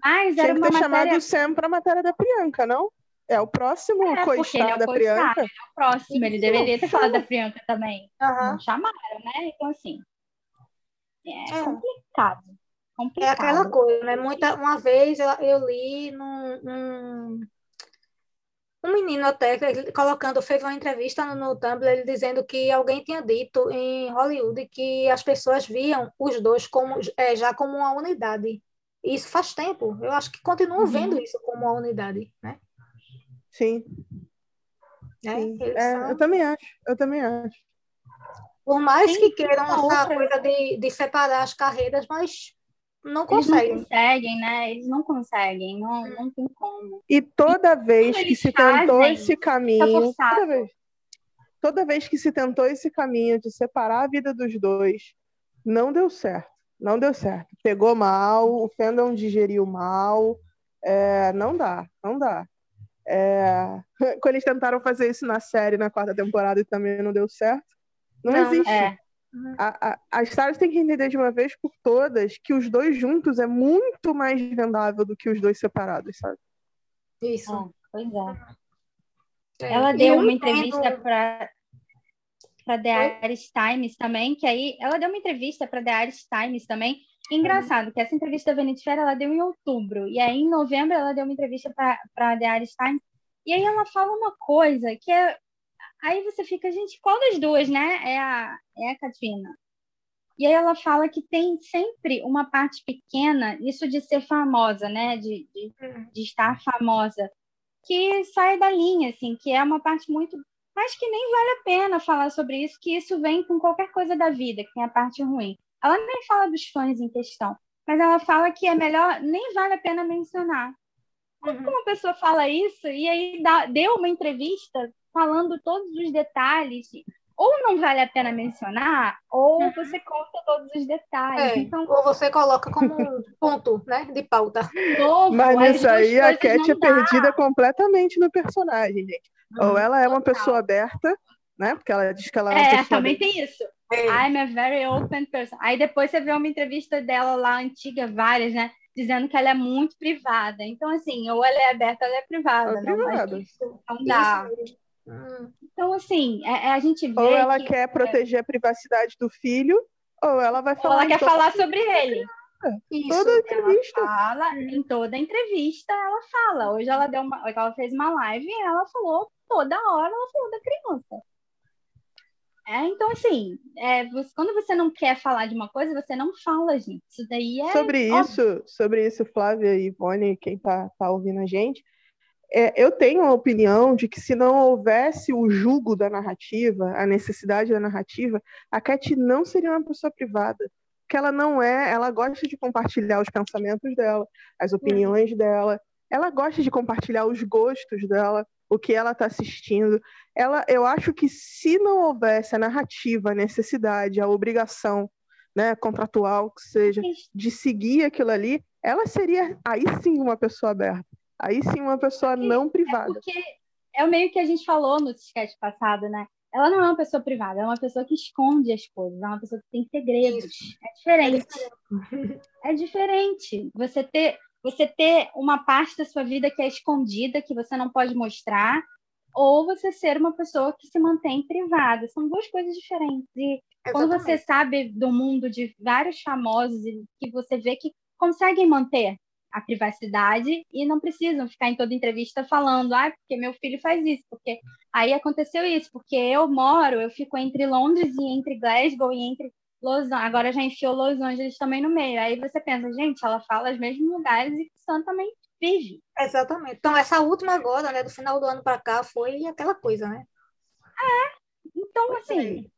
Mas Tinha era uma matéria... chamado o Sam para a matéria da Priyanka, não? É o próximo é, co-star é da Priyanka. Ele é o próximo, ele deveria ter falado da Priyanka também. Uhum. Não chamaram, né? Então, assim, é, é. complicado. Complicado. É aquela coisa, né? Muita, uma vez eu, eu li num, num um menino até colocando, fez uma entrevista no, no Tumblr, ele dizendo que alguém tinha dito em Hollywood que as pessoas viam os dois como é, já como uma unidade. Isso faz tempo. Eu acho que continuam uhum. vendo isso como uma unidade, né? Sim. Né? Sim. É, são- eu também acho, eu também acho. Por mais Sim, que queiram essa outra- coisa de, de separar as carreiras, mas não Eles não conseguem. conseguem, né? Eles não conseguem, não, não tem como. E toda vez que se tentou esse caminho, toda vez, toda vez que se tentou esse caminho de separar a vida dos dois, não deu certo. Não deu certo. Pegou mal, o fandom digeriu mal. é, não dá, não dá. É, quando eles tentaram fazer isso na série, na quarta temporada, e também não deu certo, não, Não, existe. É, A, a, a Stars tem que entender de uma vez por todas que os dois juntos é muito mais vendável do que os dois separados, sabe? Isso. é, pois é. É. Ela deu eu uma entendo- entrevista para para The Irish Times também, que aí ela deu uma entrevista para The Irish Times também. Engraçado que essa entrevista da Vanity Fair ela deu em outubro e aí em novembro ela deu uma entrevista para The Irish Times e aí ela fala uma coisa que é aí você fica gente qual das duas, né? É a é a Katrina. E aí ela fala que tem sempre uma parte pequena, isso de ser famosa, né? De, de, de estar famosa, que sai da linha, assim, que é uma parte muito. Mas que nem vale a pena falar sobre isso, que isso vem com qualquer coisa da vida, que tem a parte ruim. Ela nem fala dos fãs em questão, mas ela fala que é melhor, nem vale a pena mencionar. Como Uhum. uma pessoa fala isso e aí dá, deu uma entrevista falando todos os detalhes? Ou não vale a pena mencionar, ou você conta todos os detalhes. É, Então, Ou você coloca como um ponto né, de pauta. novo, Mas as nisso aí a Cat é perdida completamente no personagem, gente. Ou ela é uma Total. pessoa aberta, né? Porque ela diz que ela é uma É, pessoa também aberta. tem isso. É. I'm a very open person. Aí depois você vê uma entrevista dela lá, antiga, várias, né? Dizendo que ela é muito privada. Então, assim, ou ela é aberta ou ela é privada. É não, mas privada. Isso, não dá. isso. Então, assim, é- é a gente vê Ou ela que quer proteger a privacidade do filho, ou ela vai ou falar. ela quer falar sobre ele. isso. Toda entrevista. Fala, em toda entrevista ela fala. Hoje ela deu uma, ela fez uma live e ela falou toda hora, ela falou da criança. É, então, assim, é, você- quando você não quer falar de uma coisa, você não fala, gente. Isso daí é. Sobre óbvio. isso, sobre isso, Flávia e Ivone, quem tá, tá ouvindo a gente, é, eu tenho a opinião de que se não houvesse o julgo da narrativa, a necessidade da narrativa, a Cat não seria uma pessoa privada. Que ela não é, ela gosta de compartilhar os pensamentos dela, as opiniões dela, ela gosta de compartilhar os gostos dela, o que ela está assistindo. Ela, eu acho que se não houvesse a narrativa, a necessidade, a obrigação, né, contratual que seja, de seguir aquilo ali, ela seria aí sim uma pessoa aberta. Aí sim uma pessoa não privada. Porque é o meio que a gente falou no sketch passado, né? Ela não é uma pessoa privada, é uma pessoa que esconde as coisas, é uma pessoa que tem segredos. É diferente. É diferente. Você ter, você ter uma parte da sua vida que é escondida, que você não pode mostrar, ou você ser uma pessoa que se mantém privada. São duas coisas diferentes. E quando você Exatamente. sabe do mundo de vários famosos e que você vê que conseguem manter a privacidade e não precisam ficar em toda entrevista falando, ah, porque meu filho faz isso, porque aí aconteceu isso, porque eu moro, eu fico entre Londres e entre Glasgow e entre Los Angeles, agora já enfiou Los Angeles também no meio. Aí você pensa, gente, ela fala os mesmos lugares e Sam também vive. Exatamente. Então, essa última agora, né, do final do ano para cá, foi aquela coisa, né? Então, Pois assim,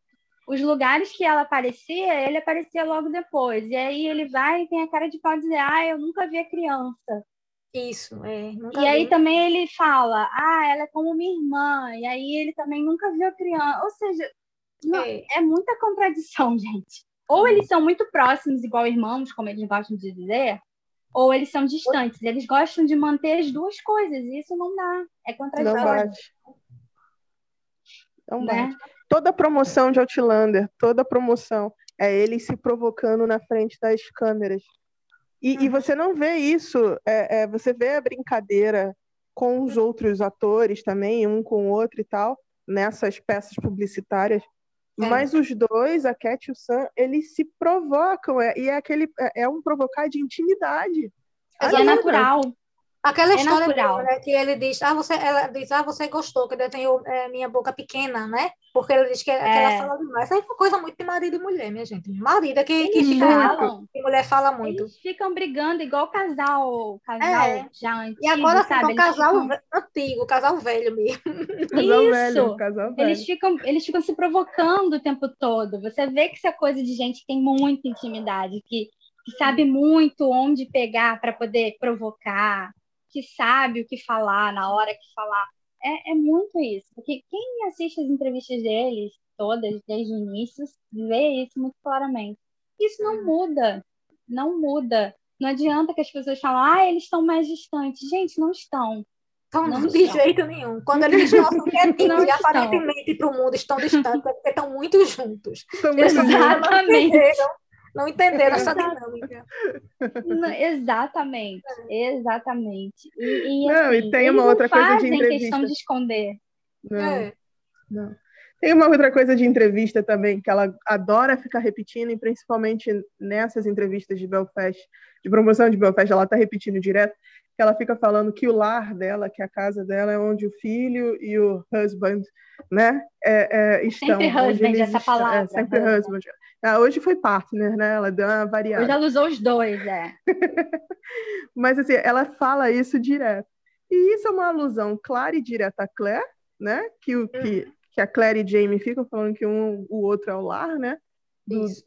os lugares que ela aparecia, ele aparecia logo depois. E aí ele vai e tem a cara de pau de dizer, ah, eu nunca vi a criança. Isso, é. Nunca E aí vi. também ele fala, ah, ela é como minha irmã. E aí ele também nunca viu a criança. Ou seja, não, É. é muita contradição, gente. Ou eles são muito próximos, igual irmãos, como eles gostam de dizer, ou eles são distantes. Eles gostam de manter as duas coisas, e isso não dá. É Não contraditório. bate. Não Né? bate. Toda promoção de Outlander, toda promoção é ele se provocando na frente das câmeras. E, e você não vê isso, é, é, você vê a brincadeira com os outros atores também, um com o outro e tal, nessas peças publicitárias. É. Mas os dois, a Cat e o Sam, eles se provocam, é, e é aquele é, é um provocar de intimidade. E é natural. Aquela é história natural. né, que ele diz, ah, você, ela diz, ah, você gostou que eu tenho é, minha boca pequena, né? Porque ele diz que, é. que ela é. fala demais. Isso aí é uma coisa muito de marido e mulher, minha gente. Marido é que, que fica falam, que mulher fala muito. Eles ficam brigando igual casal, casal é. já antigo, E agora sabe? um casal ficam... antigo, casal velho mesmo. Casal Isso. velho, casal velho. Eles ficam, eles ficam se provocando o tempo todo. Você vê que isso é coisa de gente que tem muita intimidade, que, que sabe muito onde pegar para poder provocar que sabe o que falar na hora que falar. É, é muito isso. Porque quem assiste as entrevistas deles, todas, desde o início, vê isso muito claramente. Isso não muda. Não muda. Não adianta que as pessoas falam, ah, eles estão mais distantes. Gente, não estão. Então, não de estão. jeito nenhum. Quando eles mostram quietinhos e aparentemente para o mundo estão distantes, é porque estão muito juntos. Exatamente. Não entenderam essa dinâmica. exatamente, exatamente. E, e, não, assim, e tem uma outra coisa de entrevista. questão de esconder. Não, é. não. Tem uma outra coisa de entrevista também, que ela adora ficar repetindo, e principalmente nessas entrevistas de Belfast, de promoção de Belfast, ela está repetindo direto, ela fica falando que o lar dela, que a casa dela é onde o filho e o husband, né, é, é, estão. Sempre husband, essa palavra. É, sempre husband. Ah, hoje foi partner, né? Ela deu uma variada. Hoje ela usou os dois, é. Mas assim, ela fala isso direto. E isso é uma alusão clara e direta a Claire, né? Que, o, que, uhum. que a Claire e Jamie ficam falando que um, o outro é o lar, né? Do, isso.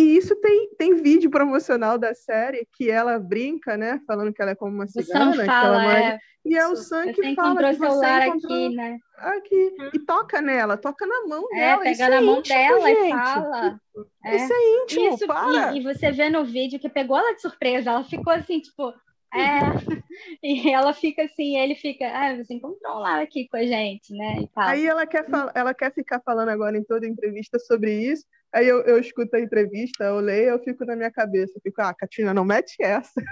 E isso tem, tem vídeo promocional da série que ela brinca, né? Falando que ela é como uma cigana. Sam fala, é. E é o Sam que fala que você celular aqui, né? Aqui. Hum. E toca nela, toca na mão é, dela. Pega na é mão íntimo, dela gente. e fala. É. Isso é íntimo, Isso, para. E, e, você vê no vídeo que pegou ela de surpresa, ela ficou assim, tipo, é. e ela fica assim, ele fica, ah, você encontrou lá aqui com a gente, né? Aí ela quer, ela quer ficar falando agora em toda entrevista sobre isso. Aí eu, eu escuto a entrevista, eu leio, eu fico na minha cabeça, eu fico, ah, Catina, não mete essa.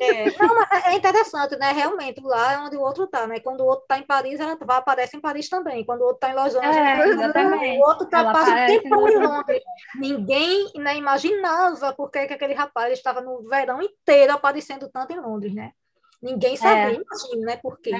É, não, é interessante, né? Realmente, lá é onde o outro tá, né? Quando o outro tá em Paris, ela vai, aparece em Paris também. Quando o outro tá em Los Angeles, é, o outro tá, passa o tempo em Londres. Ninguém né, imaginava porque que aquele rapaz estava no verão inteiro aparecendo tanto em Londres, né? Ninguém sabia, é. imagina, né? Por quê? É.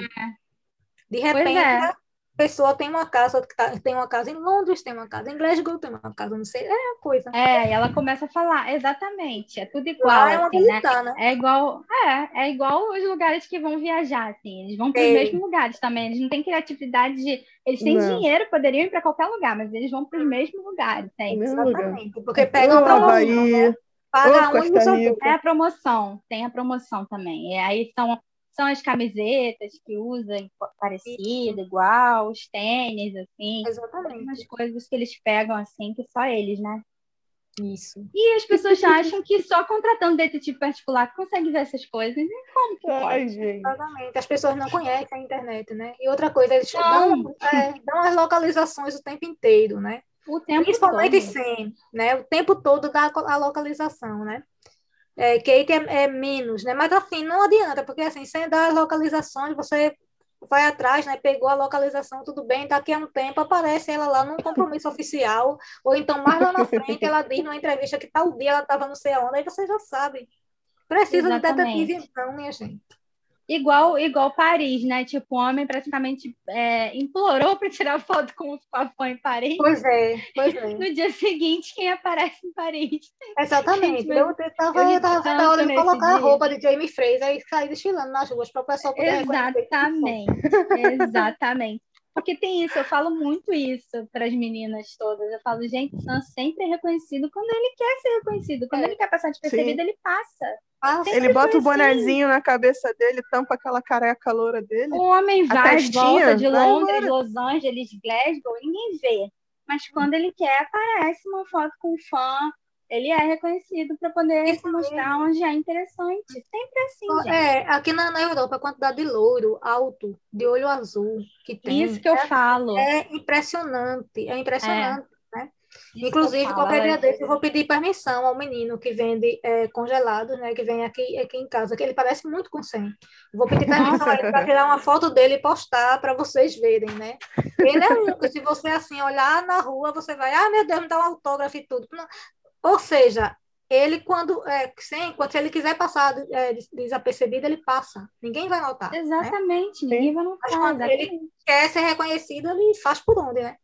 De repente, é pessoa tem uma casa tá, tem uma casa em Londres, tem uma casa em Glasgow, tem uma casa não sei, é a coisa. É, e ela começa a falar, exatamente, é tudo igual, Lá é uma assim, né? né? É igual, é, é igual os lugares que vão viajar, assim, eles vão para os mesmos lugares também, eles não têm criatividade de, eles têm não. dinheiro, poderiam ir para qualquer lugar, mas eles vão para os mesmos lugares, tem. Exatamente, lugar. porque pegam para promoção, né? Paga um e É a promoção, tem a promoção também, e aí são são as camisetas que usam parecido, igual, os tênis, assim. Exatamente. Umas coisas que eles pegam assim, que só eles, né? Isso. E as pessoas acham que só contratando detetive particular consegue ver essas coisas. E como que Ai, pode? Gente. Exatamente. As pessoas não conhecem a internet, né? E outra coisa, eles dão, é, dão as localizações o tempo inteiro, né? O tempo Principalmente todo. sem, né? O tempo todo dá a localização, né? É, Kate é, é, menos, né? Mas assim, não adianta, porque assim, sem dar as localizações, você vai atrás, né? Pegou a localização, tudo bem, daqui a um tempo aparece ela lá num compromisso oficial, ou então mais lá na frente ela diz numa entrevista que tal dia ela estava não sei aonde, aí você já sabe. Precisa Exatamente. de detetive, então, minha gente. Igual, igual Paris, né? Tipo, o homem praticamente é, implorou para tirar foto com, a fã em Paris. Pois é, pois é. No dia seguinte, quem aparece em Paris? Exatamente. Gente, eu estava eu tava na hora de colocar dia. a roupa de Jamie Fraser e sair desfilando nas ruas para o pessoal poder Exatamente, exatamente. Porque tem isso, eu falo muito isso para as meninas todas. Eu falo, gente, Sam sempre é reconhecido quando ele quer ser reconhecido. Quando é. ele quer passar despercebido, ele passa. Ele bota o bonezinho na cabeça dele, tampa aquela careca loura dele. O homem vai volta de Londres, Los Angeles, Glasgow, ninguém vê. Mas quando ele quer, aparece uma foto com um fã. Ele é reconhecido para poder Isso mostrar onde é interessante. Sempre assim, gente. É, aqui na, na Europa, a quantidade de louro alto, de olho azul que tem. Isso que eu é, falo. É impressionante. É impressionante. Inclusive, qualquer dia desse, eu vou pedir permissão ao menino que vende é, congelados, né? Que vem aqui, aqui em casa, que ele parece muito com 100. Vou pedir permissão a ele para tirar uma foto dele e postar para vocês verem, né? Ele é único. Se você, assim, olhar na rua, você vai, ah, meu Deus, me dá um autógrafo e tudo. Ou seja, ele quando é, sim, quando ele quiser passar é, desapercebido, ele passa. Ninguém vai notar. Né? Exatamente, né? ninguém vai notar. Mas quando ele quer ser reconhecido, ele faz por onde, né?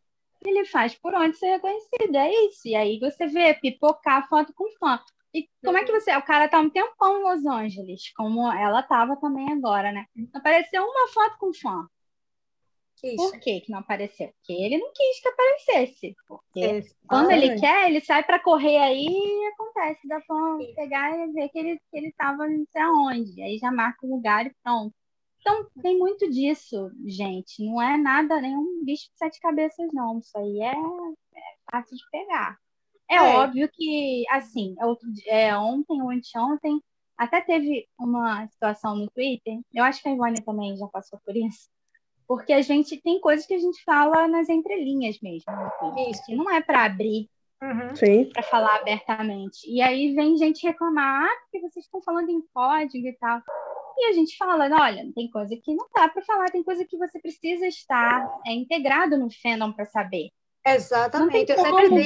Ele faz por onde ser reconhecido, é isso. E aí você vê pipocar foto com fã. E como é que você. O cara tá um tempão em Los Angeles, como ela tava também agora, né? Apareceu uma foto com fã. Isso. Por que, que não apareceu? Porque ele não quis que aparecesse. Porque quando ele quer, ele sai para correr aí e acontece. Dá pra pegar e ver que ele, que ele tava não sei aonde. Aí já marca o lugar e pronto. Então, tem muito disso, gente. Não é nada, nenhum bicho de sete cabeças, não. Isso aí é, é fácil de pegar. É, é, óbvio que, assim, outro, é, ontem ou anteontem, até teve uma situação no Twitter, eu acho que a Ivone também já passou por isso, porque a gente tem coisas que a gente fala nas entrelinhas mesmo. Isso. Que não é para abrir, uhum. para falar abertamente. E aí vem gente reclamar, ah, porque vocês estão falando em código e tal. E a gente fala, olha, tem coisa que não dá para falar, tem coisa que você precisa estar é, integrado no fandom para saber. Exatamente. Não tem como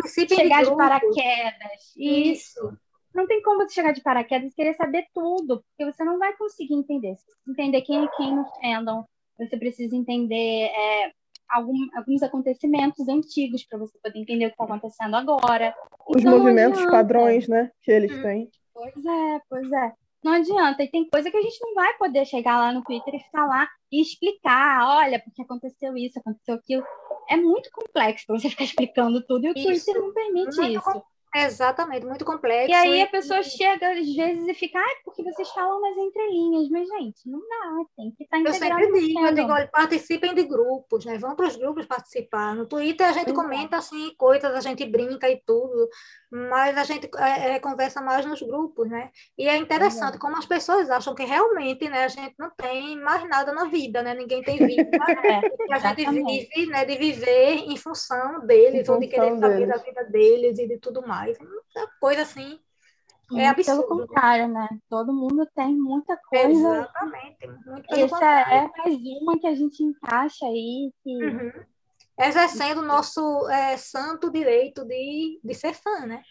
você chegar de, de paraquedas. Isso. Não tem como você chegar de paraquedas e querer saber tudo, porque você não vai conseguir entender. Você precisa entender quem é quem no fandom, você precisa entender é, algum, alguns acontecimentos antigos para você poder entender o que está acontecendo agora. Os então, movimentos padrões, né, que eles hum. têm. Pois é, pois é. Não adianta. E tem coisa que a gente não vai poder chegar lá no Twitter e ficar lá e explicar, olha, porque aconteceu isso, aconteceu aquilo. É muito complexo para você ficar explicando tudo e o isso. Twitter não permite isso. Exatamente, muito complexo. E aí a pessoa chega às vezes e fica, ah, porque vocês falam nas entrelinhas, mas gente, não dá, tem que estar tá. Eu sempre digo, eu digo, olha, participem de grupos, né? Vão para os grupos participar. No Twitter a gente comenta assim coisas, a gente brinca e tudo, mas a gente é, é, conversa mais nos grupos, né? E é interessante como as pessoas acham que realmente, né, a gente não tem mais nada na vida, né? Ninguém tem vida, né? a gente vive, né, de viver em função deles, em ou de querer saber deles. da vida deles e de tudo mais mais. É coisa assim. É absurdo. Pelo contrário, né? Todo mundo tem muita coisa. Exatamente. Muito Essa é mais uma que a gente encaixa aí. Que... Uhum. Exercendo o nosso é, santo direito de, de ser fã, né?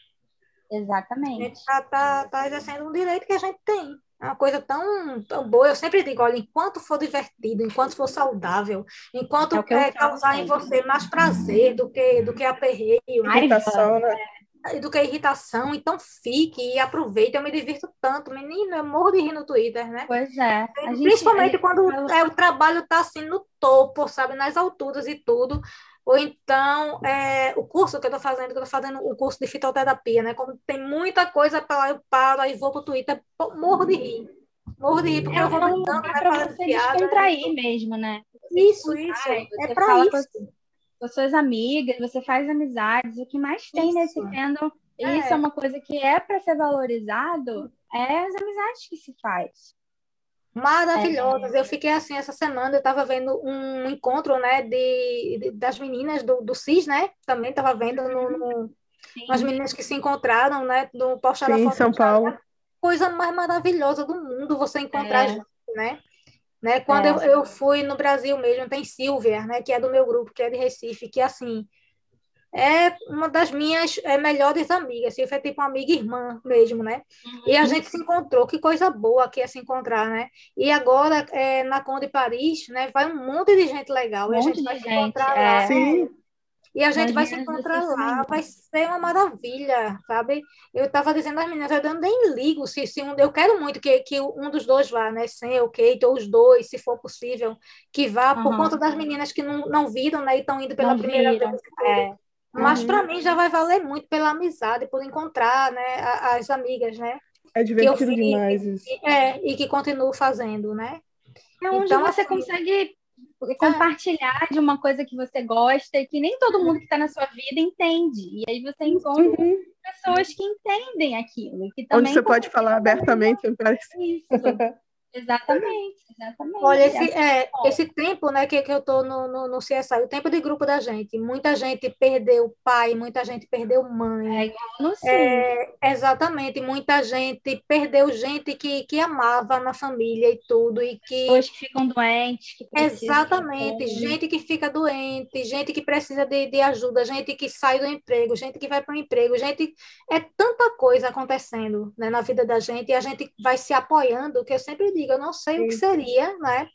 Exatamente. A gente está tá, tá exercendo um direito que a gente tem. É uma coisa tão, tão boa. Eu sempre digo, olha, enquanto for divertido, enquanto for saudável, enquanto é, é causar em você mais prazer do que, do que aperreio. Irritação, né? Do que a irritação, então fique e aproveite. Eu me divirto tanto, menino, eu morro de rir no Twitter, né? Pois é. Principalmente gente, quando é, o trabalho está assim no topo, sabe, nas alturas e tudo. Ou então, é, o curso que eu estou fazendo, que eu estou fazendo o curso de fitoterapia, né? Como tem muita coisa para lá, eu paro, aí vou para o Twitter, morro de rir. Morro de rir, porque é, eu vou mandando, né? Para você descontrair mesmo, né? Isso, isso. é para isso com suas amigas, você faz amizades, o que mais tem isso. nesse fandom, é. isso é uma coisa que é para ser valorizado, é as amizades que se faz. Maravilhosas. É. Eu fiquei assim essa semana, eu estava vendo um encontro, né, de, de, das meninas do, do CIS, né? Também estava vendo no, no as meninas que se encontraram, né, no postar Sim, São Paulo. Coisa mais maravilhosa do mundo você encontrar é. gente, né? Né? Quando é. eu, eu fui no Brasil mesmo, tem Silvia, né, que é do meu grupo, que é de Recife, que assim é uma das minhas é, melhores amigas. Silvia é tipo uma amiga irmã mesmo, né? Uhum. E a uhum. gente se encontrou, que coisa boa que é se encontrar, né? E agora, é, na Conde Paris, né, vai um monte de gente legal. Um e a gente vai gente, se encontrar é. lá. Sim. E a gente vai se encontrar lá, vai ser uma maravilha, sabe? Eu estava dizendo às meninas, eu nem ligo se, se um, eu quero muito que, que um dos dois vá, né? Sem o Kate, ou os dois, se for possível, que vá, uhum. por conta das meninas que não, não viram, né? E estão indo pela não primeira viram. vez. É. Mas uhum. para mim já vai valer muito pela amizade, por encontrar né, as amigas, né? É divertido demais isso. É, e que continuo fazendo, né? É onde então, você assim, consegue é. Compartilhar de uma coisa que você gosta e que nem todo mundo que está na sua vida entende. E aí você encontra uhum. pessoas que entendem aquilo. Que também Onde você pode falar abertamente. Isso. Exatamente, exatamente. Olha, esse, é, esse tempo né, que, que eu estou no, no, no CSI, o tempo de grupo da gente, muita gente perdeu pai, muita gente perdeu mãe. É, é, exatamente, muita gente perdeu gente que, que amava na família e tudo, e que... Hoje ficam doentes. Que exatamente, gente que fica doente, gente que precisa de, de ajuda, gente que sai do emprego, gente que vai para o emprego, gente... É tanta coisa acontecendo né, na vida da gente, e a gente vai se apoiando, que eu sempre digo, eu não sei Sim. o que seria, né?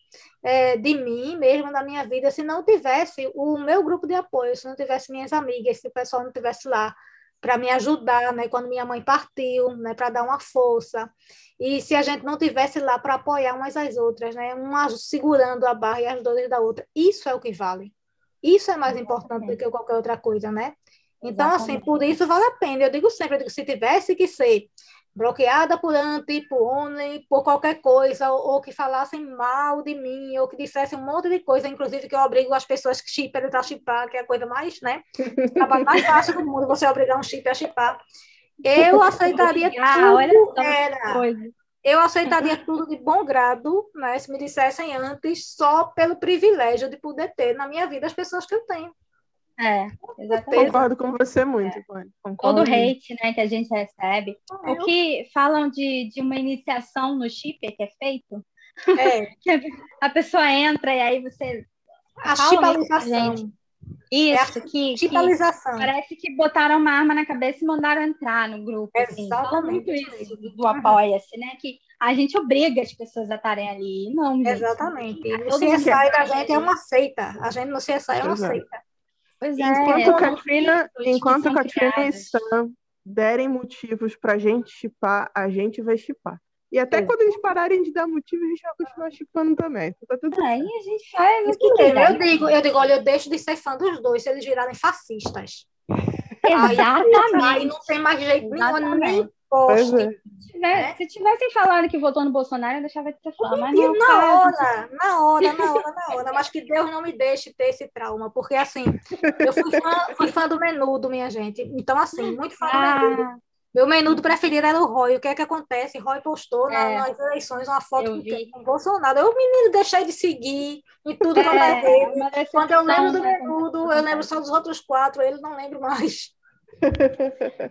É, de mim mesmo, na minha vida, se não tivesse o meu grupo de apoio, se não tivesse minhas amigas, se o pessoal não tivesse lá para me ajudar, né, quando minha mãe partiu, né, para dar uma força. E se a gente não tivesse lá para apoiar umas às outras, né, uma segurando a barra e as dores da outra, isso é o que vale. Isso é mais importante do que qualquer outra coisa, né? Então, Exatamente. assim, por isso vale a pena. Eu digo sempre, eu digo, se tivesse que ser bloqueada por anti, por only, por qualquer coisa, ou, ou, que falassem mal de mim, ou que dissessem um monte de coisa, inclusive que eu obrigo as pessoas que chipam a chipar, que é a coisa mais, né? trabalho mais fácil do mundo, você obrigar um chip a chipar. Eu aceitaria ah, tudo, olha era, eu aceitaria tudo de bom grado, né? Se me dissessem antes, só pelo privilégio de poder ter na minha vida as pessoas que eu tenho. É, exatamente. Concordo com você muito, é. Todo hate né, que a gente recebe. Ah, o que falam de, de uma iniciação no chip que é feito? É. a pessoa entra e aí você. A chipalização. Isso, é que, que, parece que botaram uma arma na cabeça e mandaram entrar no grupo. Assim. Fala muito isso do, do apoia-se, né? Que a gente obriga as pessoas a estarem ali. Não, Exatamente. Gente. O CSI da gente é uma seita. A gente no CSI é uma seita. Pois é, enquanto Katrina, enquanto Katrina e Sam derem motivos pra gente chipar, a gente vai chipar. E até é. quando eles pararem de dar motivo, a gente vai continuar chipando também. Então tá tudo Aí a gente faz o que Eu digo, eu digo, olha, eu deixo de ser fã dos dois se eles virarem fascistas. Exatamente. Aí, aí não tem mais jeito nenhum, nem É. Se, né? se tivessem falando que votou no Bolsonaro, eu deixava de ter fã. Mas não, na hora, na hora, na hora, na hora. Mas que Deus não me deixe ter esse trauma, porque assim, eu fui fã, fui fã do menudo, minha gente. Então, assim, muito fã do ah. menudo. Meu menudo preferido era o Roy. O que é que acontece? Roy postou é, nas eleições uma foto com o Bolsonaro. Eu, menino, deixei de seguir e tudo é, dele. Quando eu lembro do menudo, eu lembro só dos outros quatro, ele não lembro mais.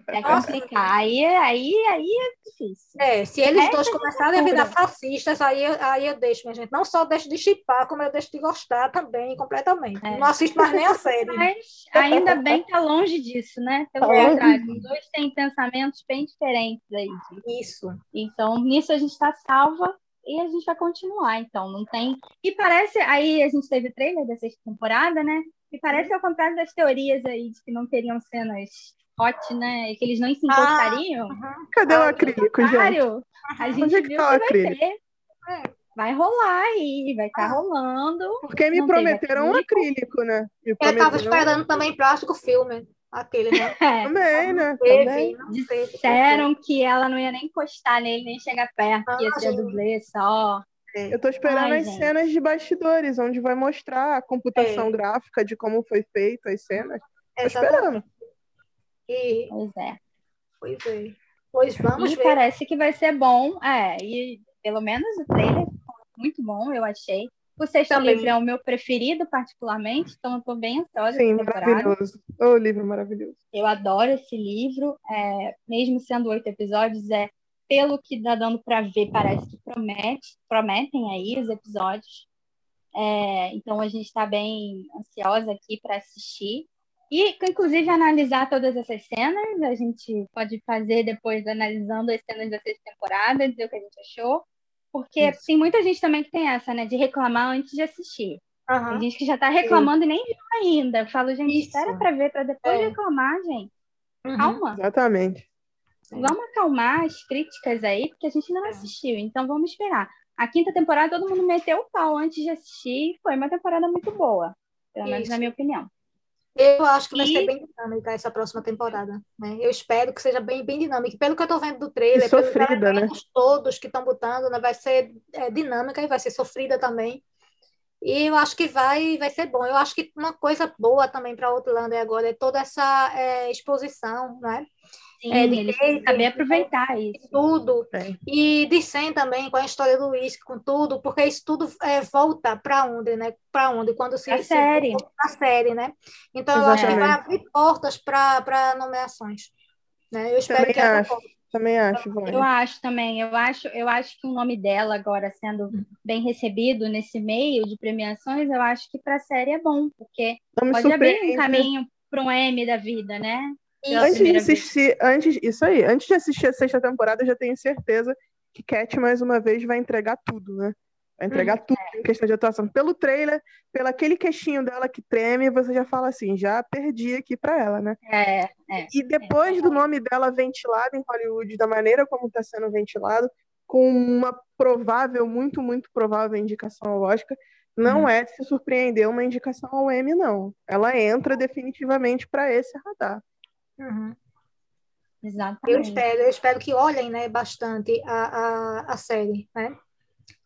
É complicado. Aí, aí, aí é difícil. É, se eles dois é começarem a virar fascistas, aí, aí eu deixo, minha gente. Não só deixo de chipar, como eu deixo de gostar também, completamente. É. Não assisto mais nem a série. Mas ainda bem que tá longe disso, né? Pelo contrário, os dois têm pensamentos bem diferentes aí. Isso. Então, nisso a gente está salva e a gente vai continuar, então, não tem... E parece, aí a gente teve trailer da sexta temporada, né? E parece ao contrário das teorias aí de que não teriam cenas hot, né? Que eles não se encostariam. Ah, Cadê o acrílico, gente? A gente Onde é que viu tá que vai ter. É, vai rolar aí, vai estar tá rolando. Porque me prometeram um acrílico, né? Me Eu tava esperando também plástico filme. Aquele, né? É. Também, né? Também. Disseram que ela não ia nem encostar nele, nem chegar perto, ah, que ia ser dublê só. Eu tô esperando Ai, as gente. cenas de bastidores, onde vai mostrar a computação é. gráfica de como foi feito as cenas. Tô esperando. E... Pois é. Pois é. Pois vamos e ver. parece que vai ser bom. É, e pelo menos o trailer muito bom, eu achei. O sexto Também. livro é o meu preferido, particularmente, então eu estou bem ansiosa. Sim, maravilhoso. O livro maravilhoso. Eu adoro esse livro, é, mesmo sendo oito episódios, é pelo que dá dando para ver, parece que promete, prometem aí os episódios. É, então a gente está bem ansiosa aqui para assistir. E, inclusive, analisar todas essas cenas. A gente pode fazer depois analisando as cenas da sexta temporada, dizer o que a gente achou. Porque Isso. tem muita gente também que tem essa, né? De reclamar antes de assistir. Uhum. Tem gente que já está reclamando Sim. e nem viu ainda. Eu falo, gente, Isso. espera para ver, para depois é. reclamar, gente. Uhum. Calma. Exatamente. Vamos acalmar as críticas aí, porque a gente não é. assistiu. Então vamos esperar. A quinta temporada todo mundo meteu o pau antes de assistir. Foi uma temporada muito boa. Pelo menos na minha opinião. Eu acho que vai e... ser bem dinâmica essa próxima temporada. Né? Eu espero que seja bem, bem dinâmica. Pelo que eu estou vendo do trailer, sofrida, né? todos que estão botando, né? vai ser é, dinâmica e vai ser sofrida também. E eu acho que vai, vai ser bom. Eu acho que uma coisa boa também para Outlander agora é toda essa é, exposição, né? Sim, é, eles têm saber aproveitar isso. Tudo. É. E de Sen também, com a história do uísque, com tudo, porque isso tudo é, volta para onde, né? Para onde? Quando se. A se série. A série, né? Então, Exatamente. eu acho que vai abrir portas para nomeações. Né? Eu espero também que acho, também acho, Vânia. Eu acho também. Eu acho, eu acho que o nome dela agora sendo bem recebido nesse meio de premiações, eu acho que para a série é bom, porque pode abrir um caminho para um M da vida, né? Antes de assistir, antes, isso aí, antes de assistir a sexta temporada, eu já tenho certeza que Cat mais uma vez vai entregar tudo, né? Vai entregar hum, tudo é. em questão de atuação. Pelo trailer, pelo aquele queixinho dela que treme, você já fala assim, já perdi aqui para ela, né? É, é, e depois é, do nome dela ventilado em Hollywood, da maneira como está sendo ventilado, com uma provável, muito, muito provável indicação ao Oscar, não hum. é de se surpreender uma indicação ao Emmy, não. Ela entra definitivamente para esse radar. Uhum. Exatamente. Eu espero, eu espero que olhem né, bastante a, a, a série, né?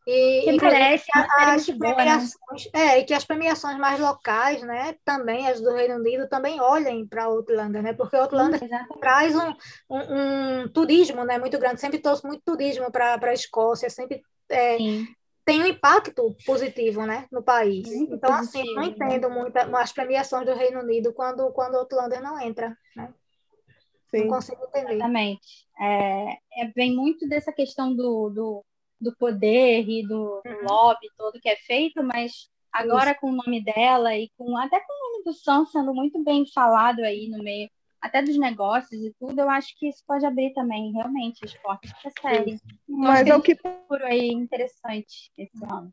E, que merece as premiações, boa, né? é, e que as premiações mais locais, né, também as do Reino Unido, também olhem para Outlander, né, porque Outlander hum, traz um, um, um, turismo, né, muito grande, sempre trouxe muito turismo para a Escócia, sempre é, tem um impacto positivo, né, no país. Muito então, positivo, assim, eu não entendo muito as premiações do Reino Unido quando quando Outlander não entra, né. Sim. Não consigo entender. Exatamente. É, é, vem muito dessa questão do, do, do poder e do, do uhum. lobby todo que é feito, mas agora Isso. com o nome dela e com até com o nome do Sam sendo muito bem falado aí no meio até dos negócios e tudo, eu acho que isso pode abrir também realmente os portas para a série. Mas é o que por aí interessante esse ano.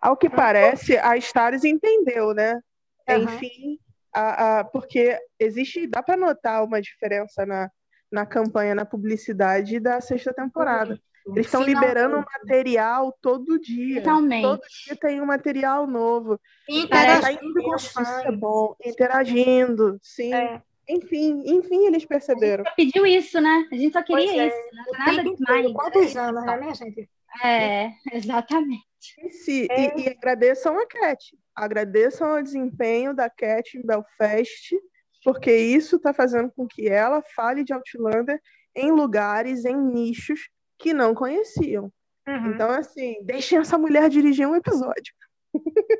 Ao que parece, a Stars entendeu, né? Uhum. Enfim, a, a, porque existe, dá para notar uma diferença na, na campanha, na publicidade da sexta temporada. Eles estão liberando material todo dia. Finalmente. Todo dia tem um material novo. Interagindo com os fãs. É bom. Interagindo, sim. É. Enfim, enfim, eles perceberam. A gente pediu isso, né? A gente só queria pois isso. É. Né? Nada demais. Quantos anos, né, gente? É, exatamente. E, se, é. e, e agradeçam a Cat. Agradeçam o desempenho da Cat em Belfast, porque isso está fazendo com que ela fale de Outlander em lugares, em nichos que não conheciam. Uhum. Então, assim, deixem essa mulher dirigir um episódio.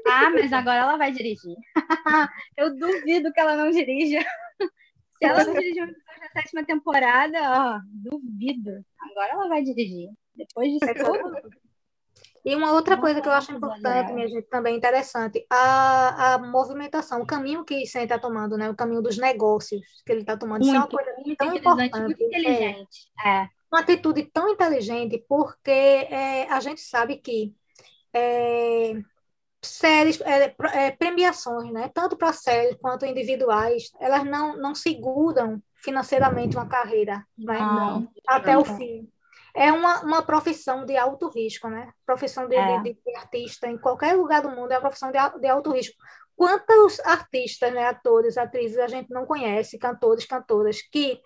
Ah, mas agora ela vai dirigir. Eu duvido que ela não dirija. Se ela não dirigir um episódio da sétima temporada, ó, duvido. Agora ela vai dirigir. Depois de tudo. E uma outra coisa que eu acho importante, minha gente, também interessante, a, a movimentação, o caminho que Sen está tomando, né? O caminho dos negócios que ele está tomando. Muito, Isso é uma coisa muito tão importante. Muito inteligente. É. é uma atitude tão inteligente, porque é, a gente sabe que é, séries, é, é premiações, né, tanto para séries quanto individuais, elas não, não seguram financeiramente uma carreira né, não, até o fim. É uma, uma profissão de alto risco, né? Profissão de, de, de, artista em qualquer lugar do mundo é uma profissão de, de alto risco. Quantos artistas, né, atores, atrizes a gente não conhece, cantores, cantoras, que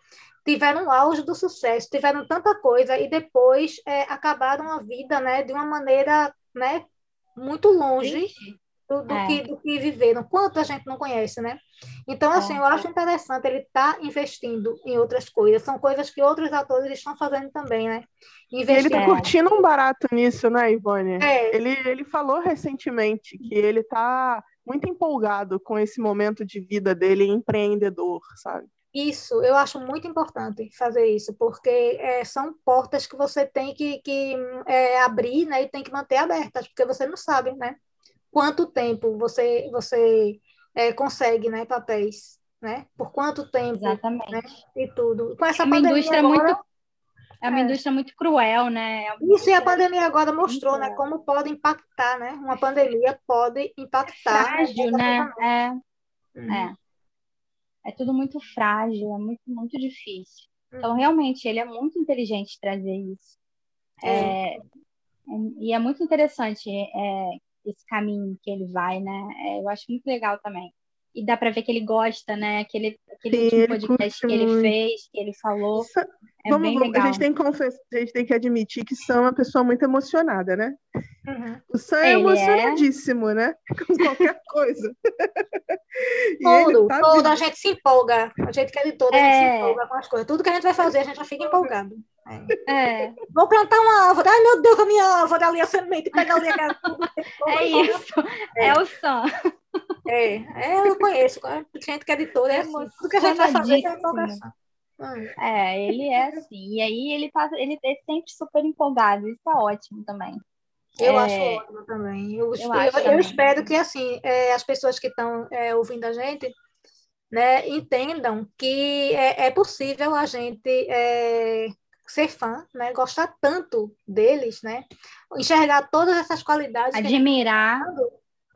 tiveram auge do sucesso, tiveram tanta coisa e depois é, acabaram a vida, né, de uma maneira, né, muito longe do, do é. que, do que viveram. Quanto a gente não conhece, né? Então, assim, é. eu acho interessante ele estar tá investindo em outras coisas. São coisas que outros atores estão fazendo também, né? Investir... Ele está curtindo um barato nisso, né, Ivone? É. Ele, ele falou recentemente que ele está muito empolgado com esse momento de vida dele empreendedor, sabe? Isso, eu acho muito importante fazer isso, porque é, são portas que você tem que, que é, abrir né, e tem que manter abertas, porque você não sabe né, quanto tempo você, você é, consegue né, papéis, né? Por quanto tempo, Exatamente. Né, e tudo. Com essa é uma indústria agora, muito é uma é. indústria muito cruel, né? É Isso e a pandemia agora mostrou, né? Como pode impactar, né? Uma pandemia pode impactar. Frágil, né? É. Uhum. é é tudo muito frágil, é muito, muito difícil. Então, uhum. realmente, ele é muito inteligente trazer isso. É, é, e é muito interessante é, esse caminho que ele vai, né? É, eu acho muito legal também. E dá para ver que ele gosta, né? Aquele, aquele Sim, último podcast que ele fez, que ele falou. Isso, é vamos, bem legal. A gente, tem que a gente tem que admitir que Sam é uma pessoa muito emocionada, né? Uhum. O Sam é ele emocionadíssimo, é... né? Com qualquer coisa. tudo, tá tudo, a gente se empolga. A gente quer de tudo, a gente se é. empolga com as coisas. Tudo que a gente vai fazer, a gente já fica empolgado. É. é. Vou plantar uma árvore. Ai, meu Deus, a minha árvore ali, a semente, pega ali a É isso. É, é o Sam. É, é, eu conheço. Gente que é editor, é assim. Tudo que a gente vai fazer é empolgação. É, ele é assim. E aí ele tá, ele é sempre super empolgado. Isso é ótimo também. Eu é... acho ótimo também. Eu, eu, eu, também. eu espero que assim é, as pessoas que estão é, ouvindo a gente né, entendam que é, é possível a gente é, ser fã, né, gostar tanto deles, né, enxergar todas essas qualidades. Admirar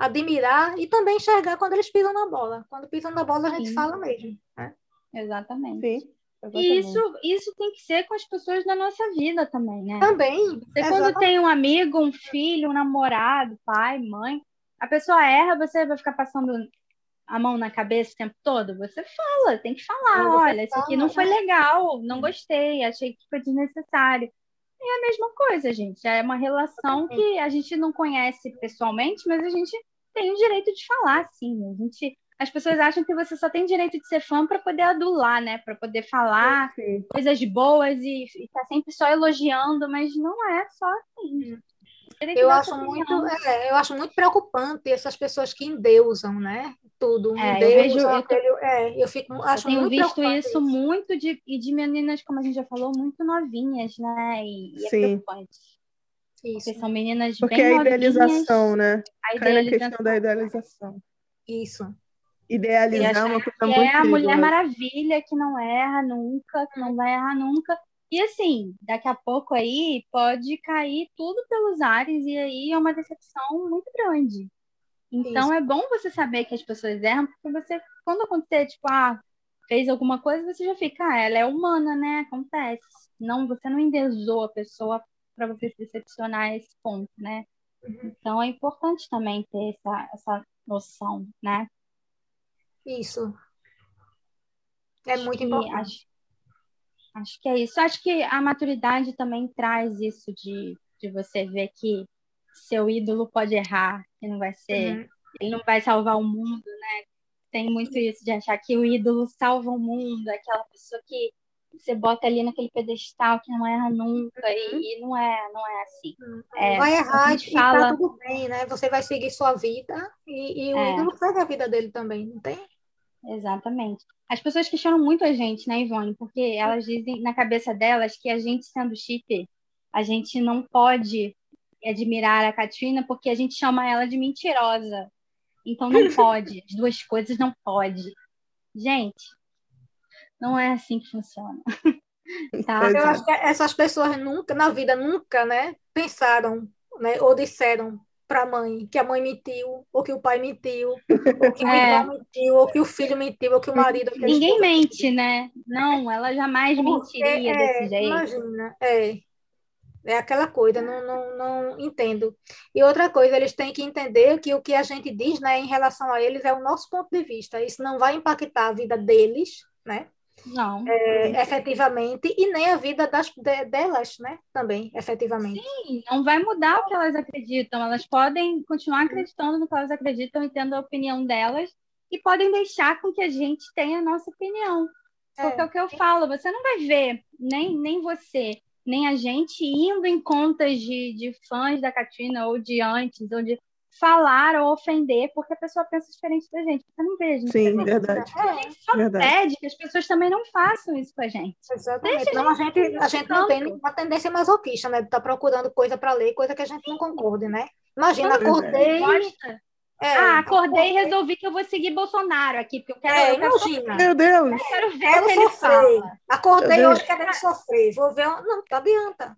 admirar e também enxergar quando eles pisam na bola. Quando pisam na bola, a gente Sim. fala mesmo. Né? Exatamente. Sim. E isso, isso tem que ser com as pessoas da nossa vida também, né? Também. Você quando tem um amigo, um filho, um namorado, pai, mãe, a pessoa erra, você vai ficar passando a mão na cabeça o tempo todo? Você fala, tem que falar, olha, isso aqui não foi né? legal, não gostei, achei que foi desnecessário. É a mesma coisa, gente. É uma relação que a gente não conhece pessoalmente, mas a gente tem o direito de falar, sim. A gente, as pessoas acham que você só tem direito de ser fã para poder adular, né? Para poder falar sim. coisas boas e estar tá sempre só elogiando, mas não é só assim. Eu acho muito, é, eu acho muito preocupante essas pessoas que endeusam, né? Tudo. É, eu vejo, eu, tô, é, eu fico, acho eu tenho visto isso, isso, muito de, e de meninas, como a gente já falou, muito novinhas, né? E, e é preocupante. Isso. Porque são meninas Porque bem é a idealização, né? A idealização. Cai na questão da idealização. Isso. Idealizar é uma coisa muito É a Mulher Maravilha que não erra nunca, que não vai errar nunca. E assim, daqui a pouco aí pode cair tudo pelos ares e aí é uma decepção muito grande. Então Isso. é bom você saber que as pessoas erram, porque você, quando acontecer, tipo, ah, fez alguma coisa, você já fica, ah, ela é humana, né? Acontece. Não, você não endeusou a pessoa para você se decepcionar a esse ponto, né? Uhum. Então é importante também ter essa, essa noção, né? Isso. É muito importante. Acho, Acho que é isso. Acho que a maturidade também traz isso de, de você ver que seu ídolo pode errar, que não vai ser, uhum. ele não vai salvar o mundo, né? Tem muito isso de achar que o ídolo salva o mundo, aquela pessoa que você bota ali naquele pedestal que não erra nunca, uhum. e, não é, não é assim. Uhum. É, vai errar e tá fala... tá tudo bem, né? Você vai seguir sua vida e, e o é. ídolo segue a vida dele também, não tem? Exatamente. As pessoas questionam muito a gente, né, Ivone? Porque elas dizem na cabeça delas que a gente, sendo chip, a gente não pode admirar a Katrina porque a gente chama ela de mentirosa. Então não pode. As duas coisas não pode. Gente, não é assim que funciona. tá? Eu acho que essas pessoas nunca, na vida, nunca, né, pensaram, né, ou disseram para a mãe que a mãe mentiu, ou que o pai mentiu, ou que o é. irmão mentiu, ou que o filho mentiu, ou que o marido. Ninguém mente, né? Não, ela jamais Porque, mentiria é, desse jeito. Imagina, é. É aquela coisa, não, não, não entendo. E outra coisa, eles têm que entender que o que a gente diz né, em relação a eles é o nosso ponto de vista. Isso não vai impactar a vida deles, né? Não. É, efetivamente, e nem a vida das, de, delas, né? Também, efetivamente. Sim, não vai mudar o que elas acreditam. Elas podem continuar acreditando no que elas acreditam e tendo a opinião delas, e podem deixar com que a gente tenha a nossa opinião. Porque é, é o que eu falo, você não vai ver, nem, nem você, nem a gente indo em contas de, de fãs da Katrina, ou de antes, ou de falar ou ofender porque a pessoa pensa diferente da gente. Você não vê, a gente. Sim, verdade. É, a gente só verdade. pede que as pessoas também não façam isso com a gente. Exatamente. Deixa não, a gente, a gente não tem uma tendência masoquista, né? De estar tá procurando coisa para ler, coisa que a gente não concorde, né? Imagina, acordei. É, ah, acordei e resolvi que eu vou seguir Bolsonaro aqui, porque eu quero. É, eu quero imagina. Meu Deus! Eu quero ver o que ele fala. Acordei hoje querendo sofrer. Vou ver. Não, não adianta.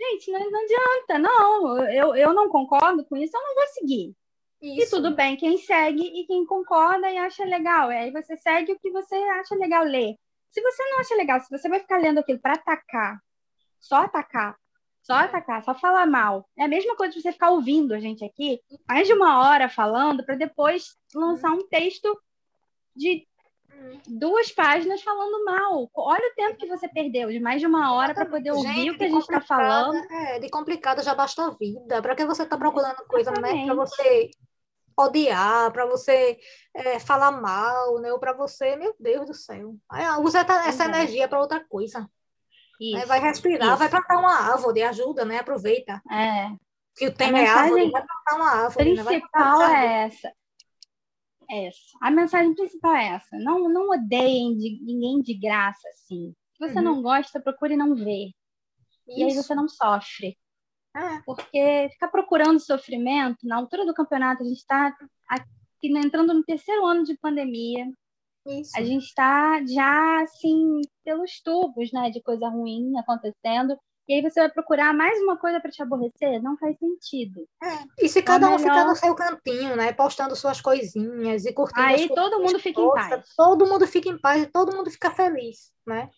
Gente, não, não adianta, não. Eu, eu não concordo com isso, eu não vou seguir. Isso. E tudo bem, quem segue e quem concorda e acha legal. E aí você segue o que você acha legal ler. Se você não acha legal, se você vai ficar lendo aquilo para atacar, só atacar, Só atacar, só falar mal. É a mesma coisa de você ficar ouvindo a gente aqui, mais de uma hora falando, para depois lançar um texto de duas páginas falando mal. Olha o tempo que você perdeu, de mais de uma hora para poder ouvir gente, o que a gente está falando. É, de complicado já basta a vida. Para que você está procurando coisa, né? Para você odiar, para você é, falar mal, né? Ou para você, meu Deus do céu. Usa essa energia para outra coisa. Isso, vai respirar, isso. vai plantar uma árvore, ajuda, né? Aproveita. É. Que o tema é árvore, vai plantar uma árvore. Né? principal né? é essa essa. A mensagem principal é essa. Não, não odeiem de, ninguém de graça, assim. Se você uhum. não gosta, procure não ver. Isso. E aí você não sofre. É. Porque ficar procurando sofrimento, na altura do campeonato, a gente está entrando no terceiro ano de pandemia. Isso. A gente está já, assim, pelos tubos, né, de coisa ruim acontecendo e aí você vai procurar mais uma coisa para te aborrecer? Não faz sentido. É. E se cada é um melhor... ficar no seu cantinho, né? Postando suas coisinhas e curtindo. Aí todo mundo fica em paz. Todo mundo fica em paz e todo mundo fica feliz, né?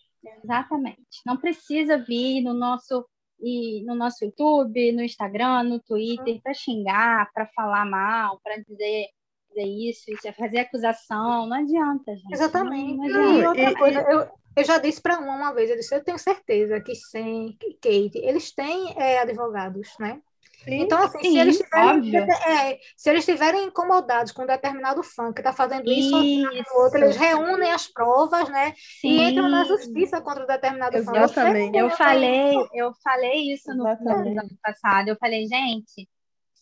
Exatamente. Não precisa vir no nosso e no nosso YouTube, no Instagram, no Twitter, para xingar, para falar mal, para dizer, dizer isso, isso, é fazer acusação. Não adianta, gente. Exatamente. Não, não adianta. E outra coisa, eu, eu já disse para uma uma vez, eu disse, eu tenho certeza que Sam, que Kate, eles têm é, advogados, né? Sim, então, assim, sim, se, eles tiverem, é, se eles estiverem incomodados com um determinado fã que está fazendo isso, isso. ou outro, eles reúnem as provas, né? Sim. E entram na justiça contra um determinado Exatamente. fã. Eu falei, eu falei isso no ano passado. Eu falei, gente,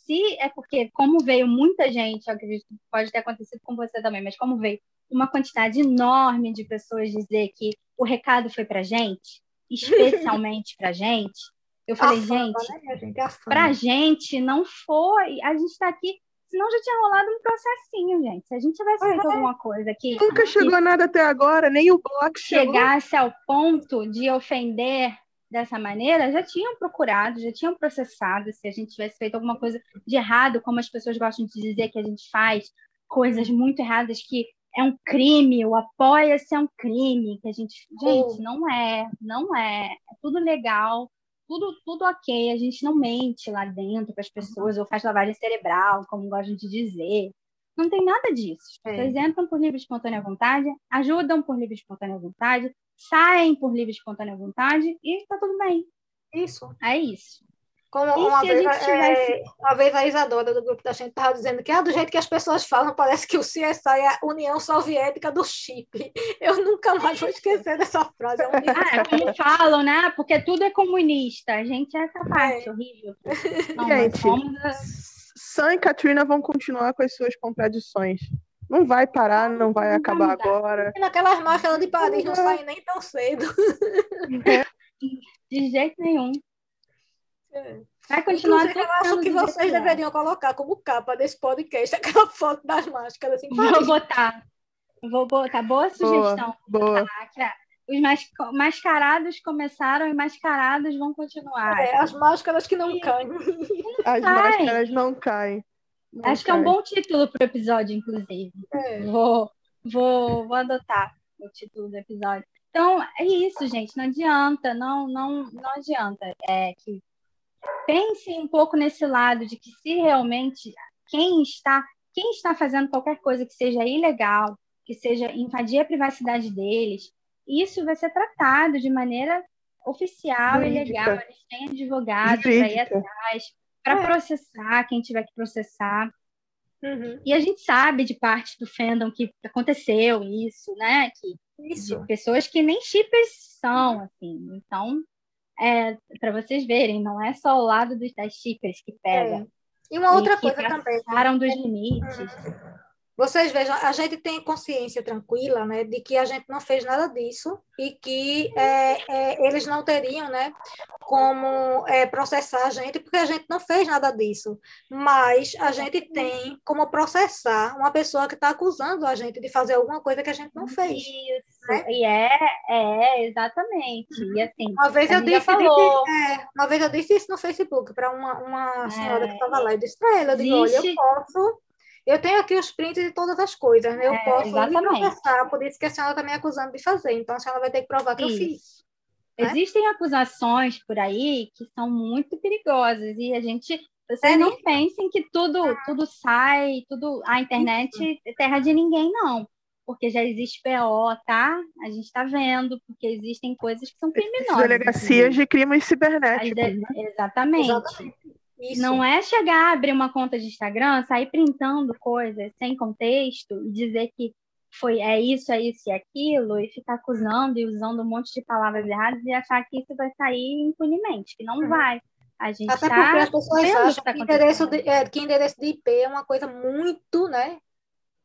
se é porque, como veio muita gente, eu acredito que pode ter acontecido com você também, mas como veio uma quantidade enorme de pessoas dizer que o recado foi para gente, especialmente para gente. Eu falei, fama, gente, né, gente para gente não foi. A gente está aqui, senão já tinha rolado um processinho, gente. Se a gente tivesse feito é. alguma coisa que. Nunca chegou nada até agora, nem o bloco chegou. Chegasse ao ponto de ofender dessa maneira, já tinham procurado, já tinham processado se a gente tivesse feito alguma coisa de errado, como as pessoas gostam de dizer que a gente faz, coisas muito erradas que é um crime, o apoia-se é um crime, que a gente, gente, não é, não é, é tudo legal, tudo, tudo ok, a gente não mente lá dentro para as pessoas, ou faz lavagem cerebral, como gostam de dizer, não tem nada disso. As pessoas é. entram por livre e espontânea vontade, ajudam por livre e espontânea vontade, saem por livre e espontânea vontade e tá tudo bem. Isso. É isso. Como uma vez, a tivesse... é, uma vez a Isadora do grupo da gente estava dizendo que ah, do jeito que as pessoas falam, parece que o CSI é a União Soviética do chip. Eu nunca mais vou esquecer dessa frase. É, ah, é como falam, né? Porque tudo é comunista. A gente é essa parte é. horrível. Não, gente, Sam e Katrina vão continuar com as suas contradições. Não vai parar, não vai acabar agora. E naquelas máscaras de Paris não, não saem nem tão cedo. De jeito nenhum. É. Vai continuar Inclusive, eu acho que vocês deveriam colocar como capa desse podcast aquela foto das máscaras. Assim, Vou botar. Vou botar. Boa sugestão. Boa. boa. Os mascarados começaram e mascarados vão continuar. É, as máscaras que não caem. As máscaras não caem. Acho que é um bom título para o episódio, inclusive. É. Vou, vou, vou adotar o título do episódio. Então, é isso, gente. Não adianta, não, não, não adianta. É que pense um pouco nesse lado de que se realmente quem está quem está fazendo qualquer coisa que seja ilegal, que seja invadir a privacidade deles, isso vai ser tratado de maneira oficial e legal. Eles têm advogado para ir atrás, para é. processar quem tiver que processar. Uhum. E a gente sabe de parte do fandom que aconteceu isso, né? Que isso. pessoas que nem chips são, assim. Então, é, para vocês verem, não é só o lado dos, das chippers que pega. É. E uma outra e coisa também. Passaram dos limites. Vocês vejam, a gente tem consciência tranquila, né, de que a gente não fez nada disso e que é, é, eles não teriam, né, como é, processar a gente, porque a gente não fez nada disso. Mas a gente tem como processar uma pessoa que está acusando a gente de fazer alguma coisa que a gente não fez. Isso. Né? E é, é exatamente. E assim, uma vez eu disse, falou... disse é, uma vez eu disse isso no Facebook para uma, uma senhora que estava lá, eu disse para ela, eu digo, olha, eu posso eu tenho aqui os prints de todas as coisas, né? Eu é, posso processar, por isso que a senhora está me acusando de fazer. Então, a senhora vai ter que provar que isso. eu fiz. Existem acusações por aí que são muito perigosas e a gente vocês é, não pensem que tudo tudo sai, tudo a internet é terra de ninguém não, porque já existe PO, tá? A gente está vendo, porque existem coisas que são criminosas. Delegacias de crimes cibernéticos. De... Né? Exatamente. Exatamente. Não é chegar, abrir uma conta de Instagram, sair printando coisas sem contexto e dizer que foi é isso, é isso e aquilo, e ficar acusando e usando um monte de palavras erradas e achar que isso vai sair impunemente, que não uhum. vai. A gente Até tá porque as pessoas acham que, que, endereço de, é, que endereço de IP é uma coisa muito, né?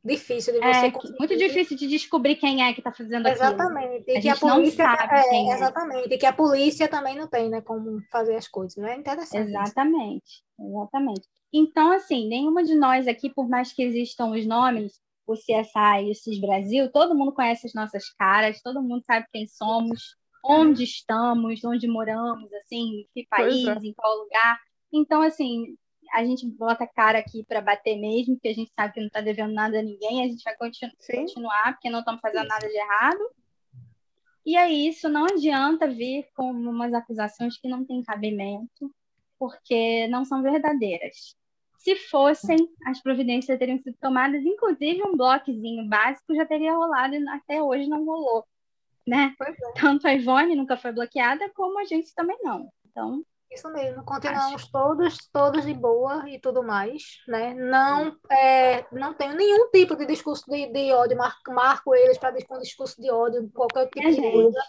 Difícil de você é, conseguir. Muito difícil de descobrir quem é que está fazendo exatamente. aquilo. E a que a polícia, é, é, Exatamente. E que a polícia também não tem, né? Como fazer as coisas, né? Interessante. Exatamente. Exatamente. Então, assim, nenhuma de nós aqui, por mais que existam os nomes, o CSI e o CIS Brasil, todo mundo conhece as nossas caras, todo mundo sabe quem somos, onde estamos, onde moramos, assim, em que é. país, é. em qual lugar. Então, assim, a gente bota cara aqui para bater mesmo, porque a gente sabe que não está devendo nada a ninguém, a gente vai continu Sim. continuar, porque não estamos fazendo nada de errado. E é isso, não adianta vir com umas acusações que não têm cabimento, porque não são verdadeiras. Se fossem, as providências teriam sido tomadas, inclusive um bloquezinho básico já teria rolado e até hoje não rolou, né? É. Tanto a Ivone nunca foi bloqueada, como a gente também não. Então, isso mesmo, continuamos Acho. todos, todos de boa e tudo mais, né? Não, é, não tenho nenhum tipo de discurso de, de ódio, marco, marco eles para um discurso de ódio, qualquer tipo de coisa.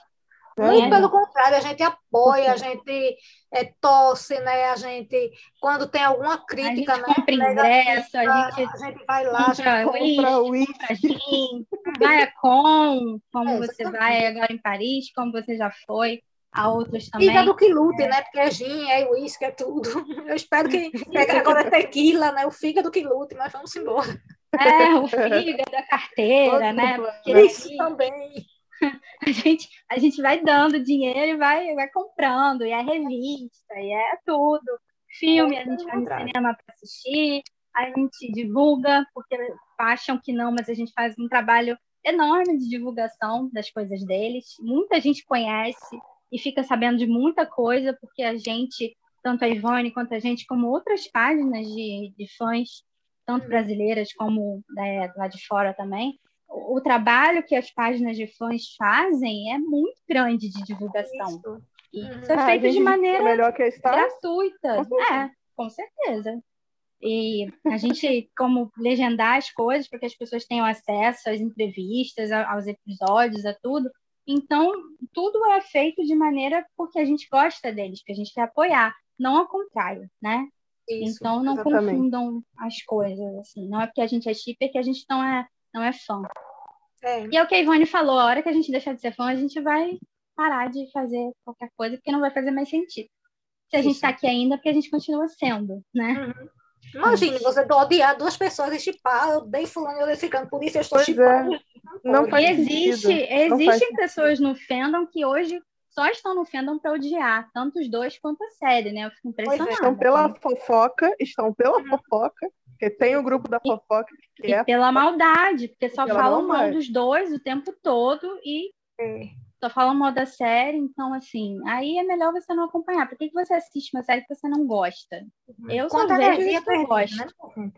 Muito pelo contrário, a gente apoia, a gente é, torce, né? A gente, quando tem alguma crítica, a gente né? compra ingresso, a gente, a gente vai lá, a gente compra o gin, vai a com, como é, você vai agora em Paris, como você já foi, a outros também. Fica do que lute, é. né? Porque é gin, é uísque, é tudo. Eu espero que, agora é tequila, né? O fígado que lute, mas vamos embora. É, o fígado, a carteira, né? Porque Isso também a gente, a gente vai dando dinheiro e vai, vai comprando, e é revista, e é tudo. Filme, a gente vai no cinema para assistir, a gente divulga, porque acham que não, mas a gente faz um trabalho enorme de divulgação das coisas deles. Muita gente conhece e fica sabendo de muita coisa, porque a gente, tanto a Ivone quanto a gente, como outras páginas de, de fãs, tanto uhum. brasileiras como né, lá de fora também, o trabalho que as páginas de fãs fazem é muito grande de divulgação. Isso, isso é feito de maneira gratuita. É, com certeza. E a gente, como legendar as coisas para que as pessoas tenham acesso às entrevistas, aos episódios, a tudo. Então, tudo é feito de maneira porque a gente gosta deles, porque a gente quer apoiar, não ao contrário, né? Isso, então, não exatamente. confundam as coisas, assim. Não é porque a gente é shipper que a gente não é não é fã. É. E é o que a Ivone falou, a hora que a gente deixar de ser fã, a gente vai parar de fazer qualquer coisa, porque não vai fazer mais sentido. Se a Isso. gente está aqui ainda, porque a gente continua sendo, né? Uhum. Imagine, você odiar duas pessoas e chipar, eu dei fulano, eu dei ficando, por isso eu estou chipando. É. Não faz existe, existem pessoas no fandom que hoje só estão no fandom para odiar, tanto os dois quanto a série, né? Eu fico é. impressionada. Estão pela fofoca, estão pela uhum. fofoca, porque tem o grupo da fofoca que e é. Pela maldade, porque só falam mal dos dois o tempo todo e é. Só falam mal da série. Então, assim, aí é melhor você não acompanhar. Por que, que você assiste uma série que você não gosta? Uhum. Eu só vejo isso que eu gosto. Né?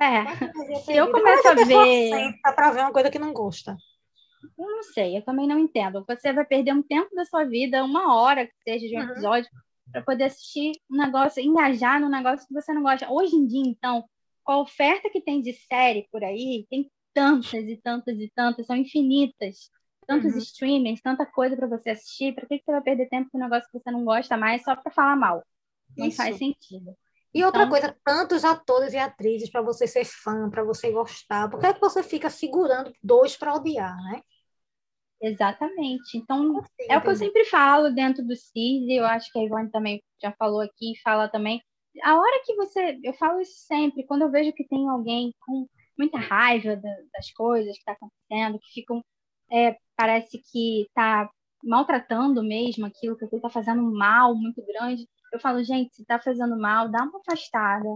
É. Se eu começo a ver. Para ver uma coisa que não gosta. Eu não sei, eu também não entendo. Você vai perder um tempo da sua vida, uma hora que seja de um uhum. episódio, para poder assistir um negócio, engajar no negócio que você não gosta. Hoje em dia, então, com a oferta que tem de série por aí, tem tantas e tantas e tantas, são infinitas. Tantos uhum. streamings, tanta coisa para você assistir. Para que, que você vai perder tempo com um negócio que você não gosta mais só para falar mal? Não Isso. faz sentido. E outra então, coisa, tantos atores e atrizes para você ser fã, para você gostar. Por que, é que você fica segurando dois para odiar, né? Exatamente. Então, Sim, é o que eu sempre falo dentro do CIS, e eu acho que a Ivone também já falou aqui, fala também a hora que você. Eu falo isso sempre, quando eu vejo que tem alguém com muita raiva das coisas que está acontecendo, que ficam. É, parece que está maltratando mesmo aquilo, que está fazendo mal muito grande. Eu falo, gente, se está fazendo mal, dá uma afastada.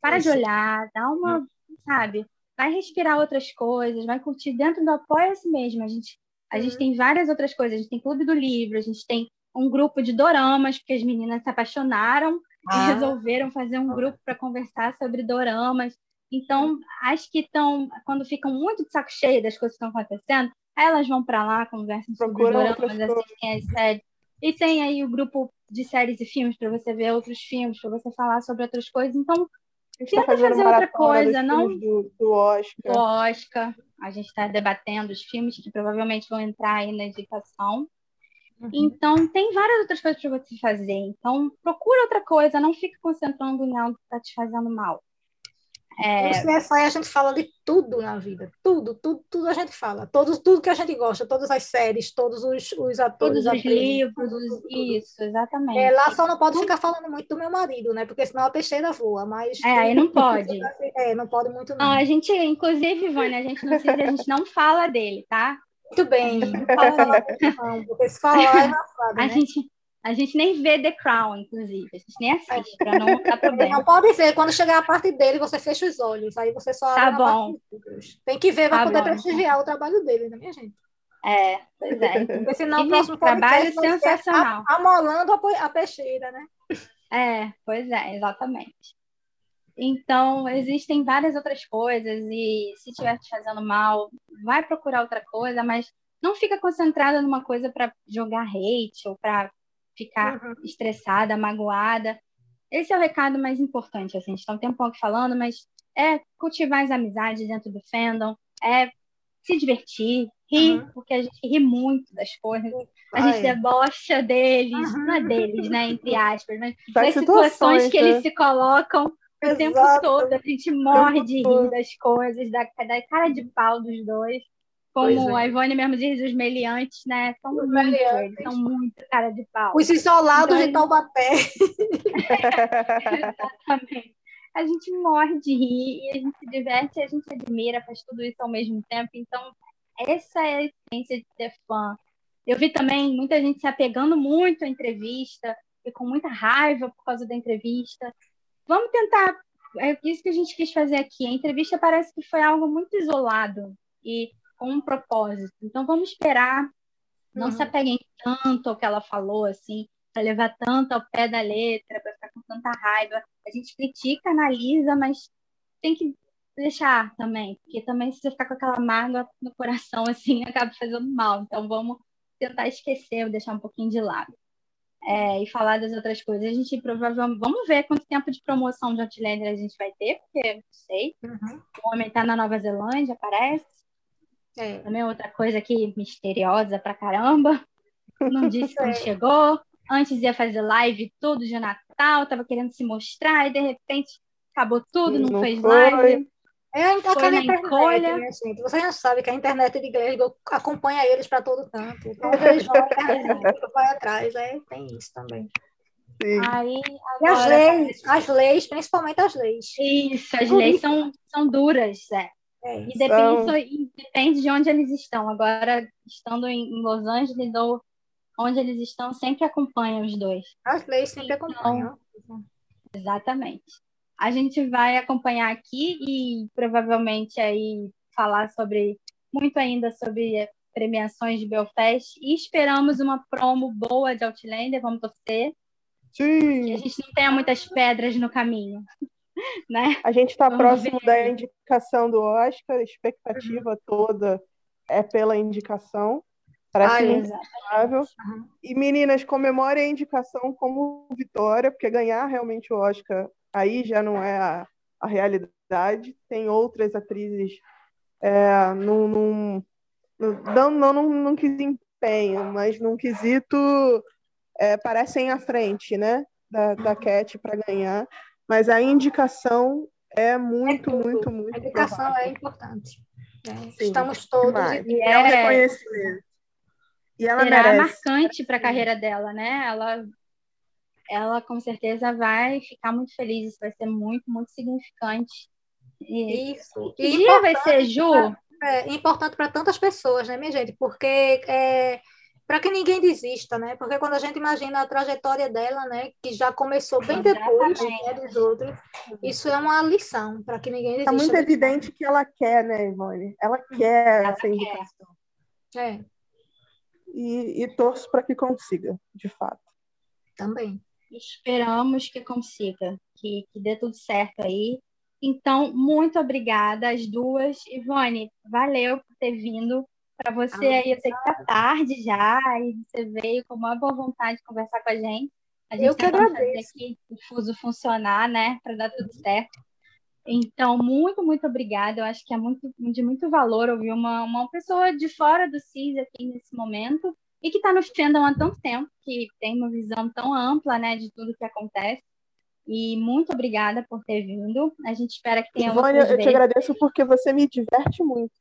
Para isso. de olhar, dá uma. Sabe? Vai respirar outras coisas, vai curtir dentro do apoio a si mesmo. A gente, a uhum. gente tem várias outras coisas. A gente tem Clube do Livro, a gente tem um grupo de doramas, porque as meninas se apaixonaram ah. e resolveram fazer um grupo para conversar sobre doramas. Então, as que estão, quando ficam muito de saco cheio das coisas que estão acontecendo, elas vão para lá, conversam sobre doramas, assistem as séries. E tem aí o grupo de séries e filmes para você ver outros filmes, para você falar sobre outras coisas. Então, tenta tá fazer outra coisa, não do, do Oscar. Do Oscar. A gente está debatendo os filmes que provavelmente vão entrar aí na indicação. Uhum. Então, tem várias outras coisas para você fazer. Então, procura outra coisa, não fique concentrando em algo que está te fazendo mal. É... No CFI a gente fala de tudo na vida, tudo, tudo, tudo a gente fala, todos, tudo que a gente gosta, todas as séries, todos os, os atores, todos os livros, tudo, isso, exatamente. É, lá só não pode ficar falando muito do meu marido, né? Porque senão a peixeira voa, mas é, aí não pode. É, não pode muito não. não. a gente, inclusive, Ivone, a gente não precisa, a gente não fala dele, tá? Muito bem, não fala não, porque se falar é engraçado, né? A gente a gente nem vê The Crown, inclusive. A gente nem assiste, para não dar problema. Não pode ver. Quando chegar a parte dele, você fecha os olhos. Aí você só tá bom. Tem que ver, vai tá poder bom. prestigiar o trabalho dele, né, minha gente? É, pois é. Porque senão o próximo trabalho é sensacional. Amolando a, a peixeira, né? É, pois é, exatamente. Então, existem várias outras coisas, e se estiver te fazendo mal, vai procurar outra coisa, mas não fica concentrada numa coisa para jogar hate ou para ficar uhum. estressada, magoada. Esse é o recado mais importante, assim, a gente está um tempo aqui falando, mas é cultivar as amizades dentro do fandom, é se divertir, rir, uhum. porque a gente ri muito das coisas, a gente debocha deles, uhum. não é deles, né, entre aspas, mas das, situações, que eles né? se colocam o Exato. tempo todo, a gente morre de rir das coisas, da, da cara de pau dos dois. Como é. a Ivone mesmo diz, os meliantes, né? São os muito, eles são muito cara de pau. Os isolados então, de Taubaté. Exatamente. A gente morre de rir e a gente se diverte, a gente admira, faz tudo isso ao mesmo tempo. Então, essa é a essência de ser fã. Eu vi também muita gente se apegando muito à entrevista e com muita raiva por causa da entrevista. Vamos tentar. É isso que a gente quis fazer aqui. A entrevista parece que foi algo muito isolado. E com um propósito. Então vamos esperar, não uhum. se apeguem tanto ao que ela falou, assim, para levar tanto ao pé da letra, para ficar com tanta raiva. A gente critica, analisa, mas tem que deixar também, porque também se você ficar com aquela mágoa no coração, assim, acaba fazendo mal. Então vamos tentar esquecer, deixar um pouquinho de lado. É, e falar das outras coisas. A gente provavelmente. Vamos ver quanto tempo de promoção de Outlander a gente vai ter, porque não sei. Uhum. O homem está na Nova Zelândia, parece. É. Também outra coisa aqui misteriosa pra caramba. Não disse quando é. chegou. Antes ia fazer live tudo de Natal, tava querendo se mostrar, e de repente acabou tudo, não, não fez foi. live. É aquela internet, né, gente? Você já sabe que a internet de Glasgow acompanha eles para todo canto. Então eles vão vai atrás, é, tem isso também. Sim. Aí, agora, e as leis, as leis, principalmente as leis. Isso, as leis são, são duras, é. É, e depende, depende de onde eles estão. Agora, estando em, em, Los Angeles ou onde eles estão, sempre acompanham os dois. As leis sempre então, acompanham. Exatamente. A gente vai acompanhar aqui e provavelmente aí falar sobre muito ainda sobre premiações de Belfast e esperamos uma promo boa de Outlander, vamos torcer. Sim. Que a gente não tenha muitas pedras no caminho. né? A gente está próximo ver. da indicação do Oscar, a expectativa uhum. toda é pela indicação. Parece muito provável. Uhum. E meninas, comemorem a indicação como vitória, porque ganhar realmente o Oscar aí já não é a, a realidade. Tem outras atrizes é, num, num, não, não, não, num quesito empenho, mas num quesito é, parecem à frente, né? Da, da Cat para ganhar mas a indicação é muito, é muito, muito. A indicação provável. é importante. Né? Estamos todos. E é, é um reconhecimento. E ela será merece. marcante para a carreira dela, né? Ela, ela com certeza vai ficar muito feliz. Isso vai ser muito, muito significante. E, Isso. Que e dia vai ser, Ju? É importante para tantas pessoas, né, minha gente? Porque é, para que ninguém desista, né? Porque quando a gente imagina a trajetória dela, né, que já começou bem depois né, dos outros, isso é uma lição para que ninguém desista. É muito evidente que ela quer, né, Ivone? Ela quer ela essa indicação. É. e, e torço para que consiga, de fato. Também. Esperamos que consiga, que, que dê tudo certo aí. Então, muito obrigada às duas. Ivone, valeu por ter vindo. Para você ah, aí, eu sei que tá tarde já, e você veio com uma boa vontade de conversar com a gente. A gente eu que agradeço. aqui o fuso funcionar, né, para dar tudo certo. Então, muito, muito obrigada. Eu acho que é muito, de muito valor ouvir uma, uma pessoa de fora do CIS aqui nesse momento e que está no fandom há tanto tempo, que tem uma visão tão ampla né, de tudo que acontece. E muito obrigada por ter vindo. A gente espera que tenha Ivone, eu vezes. te agradeço porque você me diverte muito.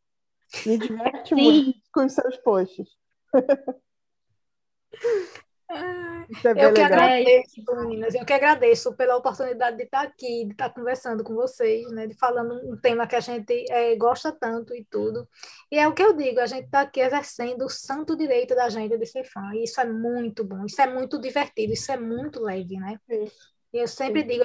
Me diverte muito com os seus posts. É eu que agradeço, meninas. Eu que agradeço pela oportunidade de estar aqui, de estar conversando com vocês, né? De falando um tema que a gente é, gosta tanto e tudo. E é o que eu digo, a gente está aqui exercendo o santo direito da gente de ser fã. E isso é muito bom, isso é muito divertido, isso é muito leve, né? Isso. Eu sempre digo,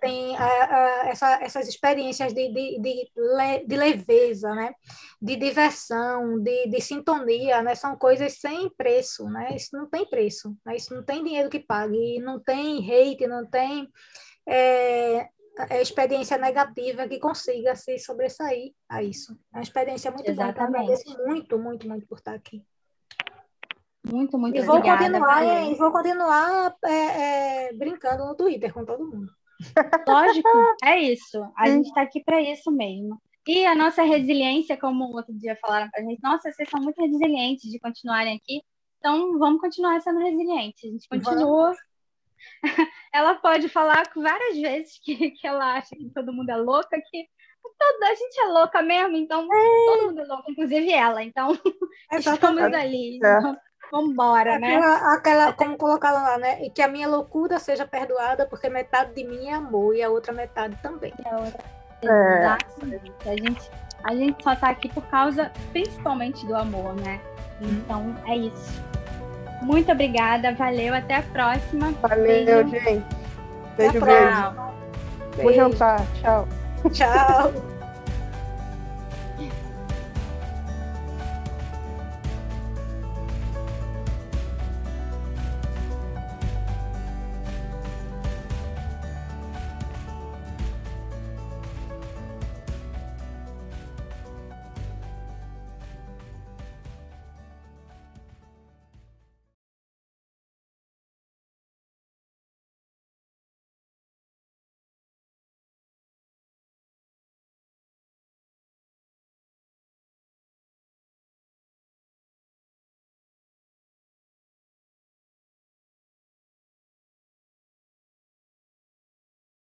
tem a, a, essa, essas experiências de, de, de, de, leveza, né? de diversão, de, de sintonia, né? são coisas sem preço, né? isso não tem preço, né? isso não tem dinheiro que pague, não tem hate, não tem é, é, experiência negativa que consiga se sobressair a isso. É uma experiência muito Exatamente. boa, então agradeço muito, muito, muito por estar aqui. Muito, muito e vou obrigada. Continuar, e vou continuar é, é, brincando no Twitter com todo mundo. Lógico, é isso. A gente está aqui para isso mesmo. E a nossa resiliência, como outro dia falaram para a gente, nossa, vocês são muito resilientes de continuarem aqui, então vamos continuar sendo resilientes. A gente continua. ela pode falar várias vezes que, que ela acha que todo mundo é louca, que toda a gente é louca mesmo, então é. todo mundo é louco, inclusive ela. Então, estamos ali. É. Vambora, né? Aquela, aquela, como colocaram lá, né? E que a minha loucura seja perdoada, porque metade de mim é amor e a outra metade também. a outra. É. Exatamente. A gente, a gente só tá aqui por causa, principalmente, do amor, né? Então, é isso. Muito obrigada, valeu, até a próxima. Valeu, beijo. gente. Beijo, beijo. Vou jantar, tchau. Tchau.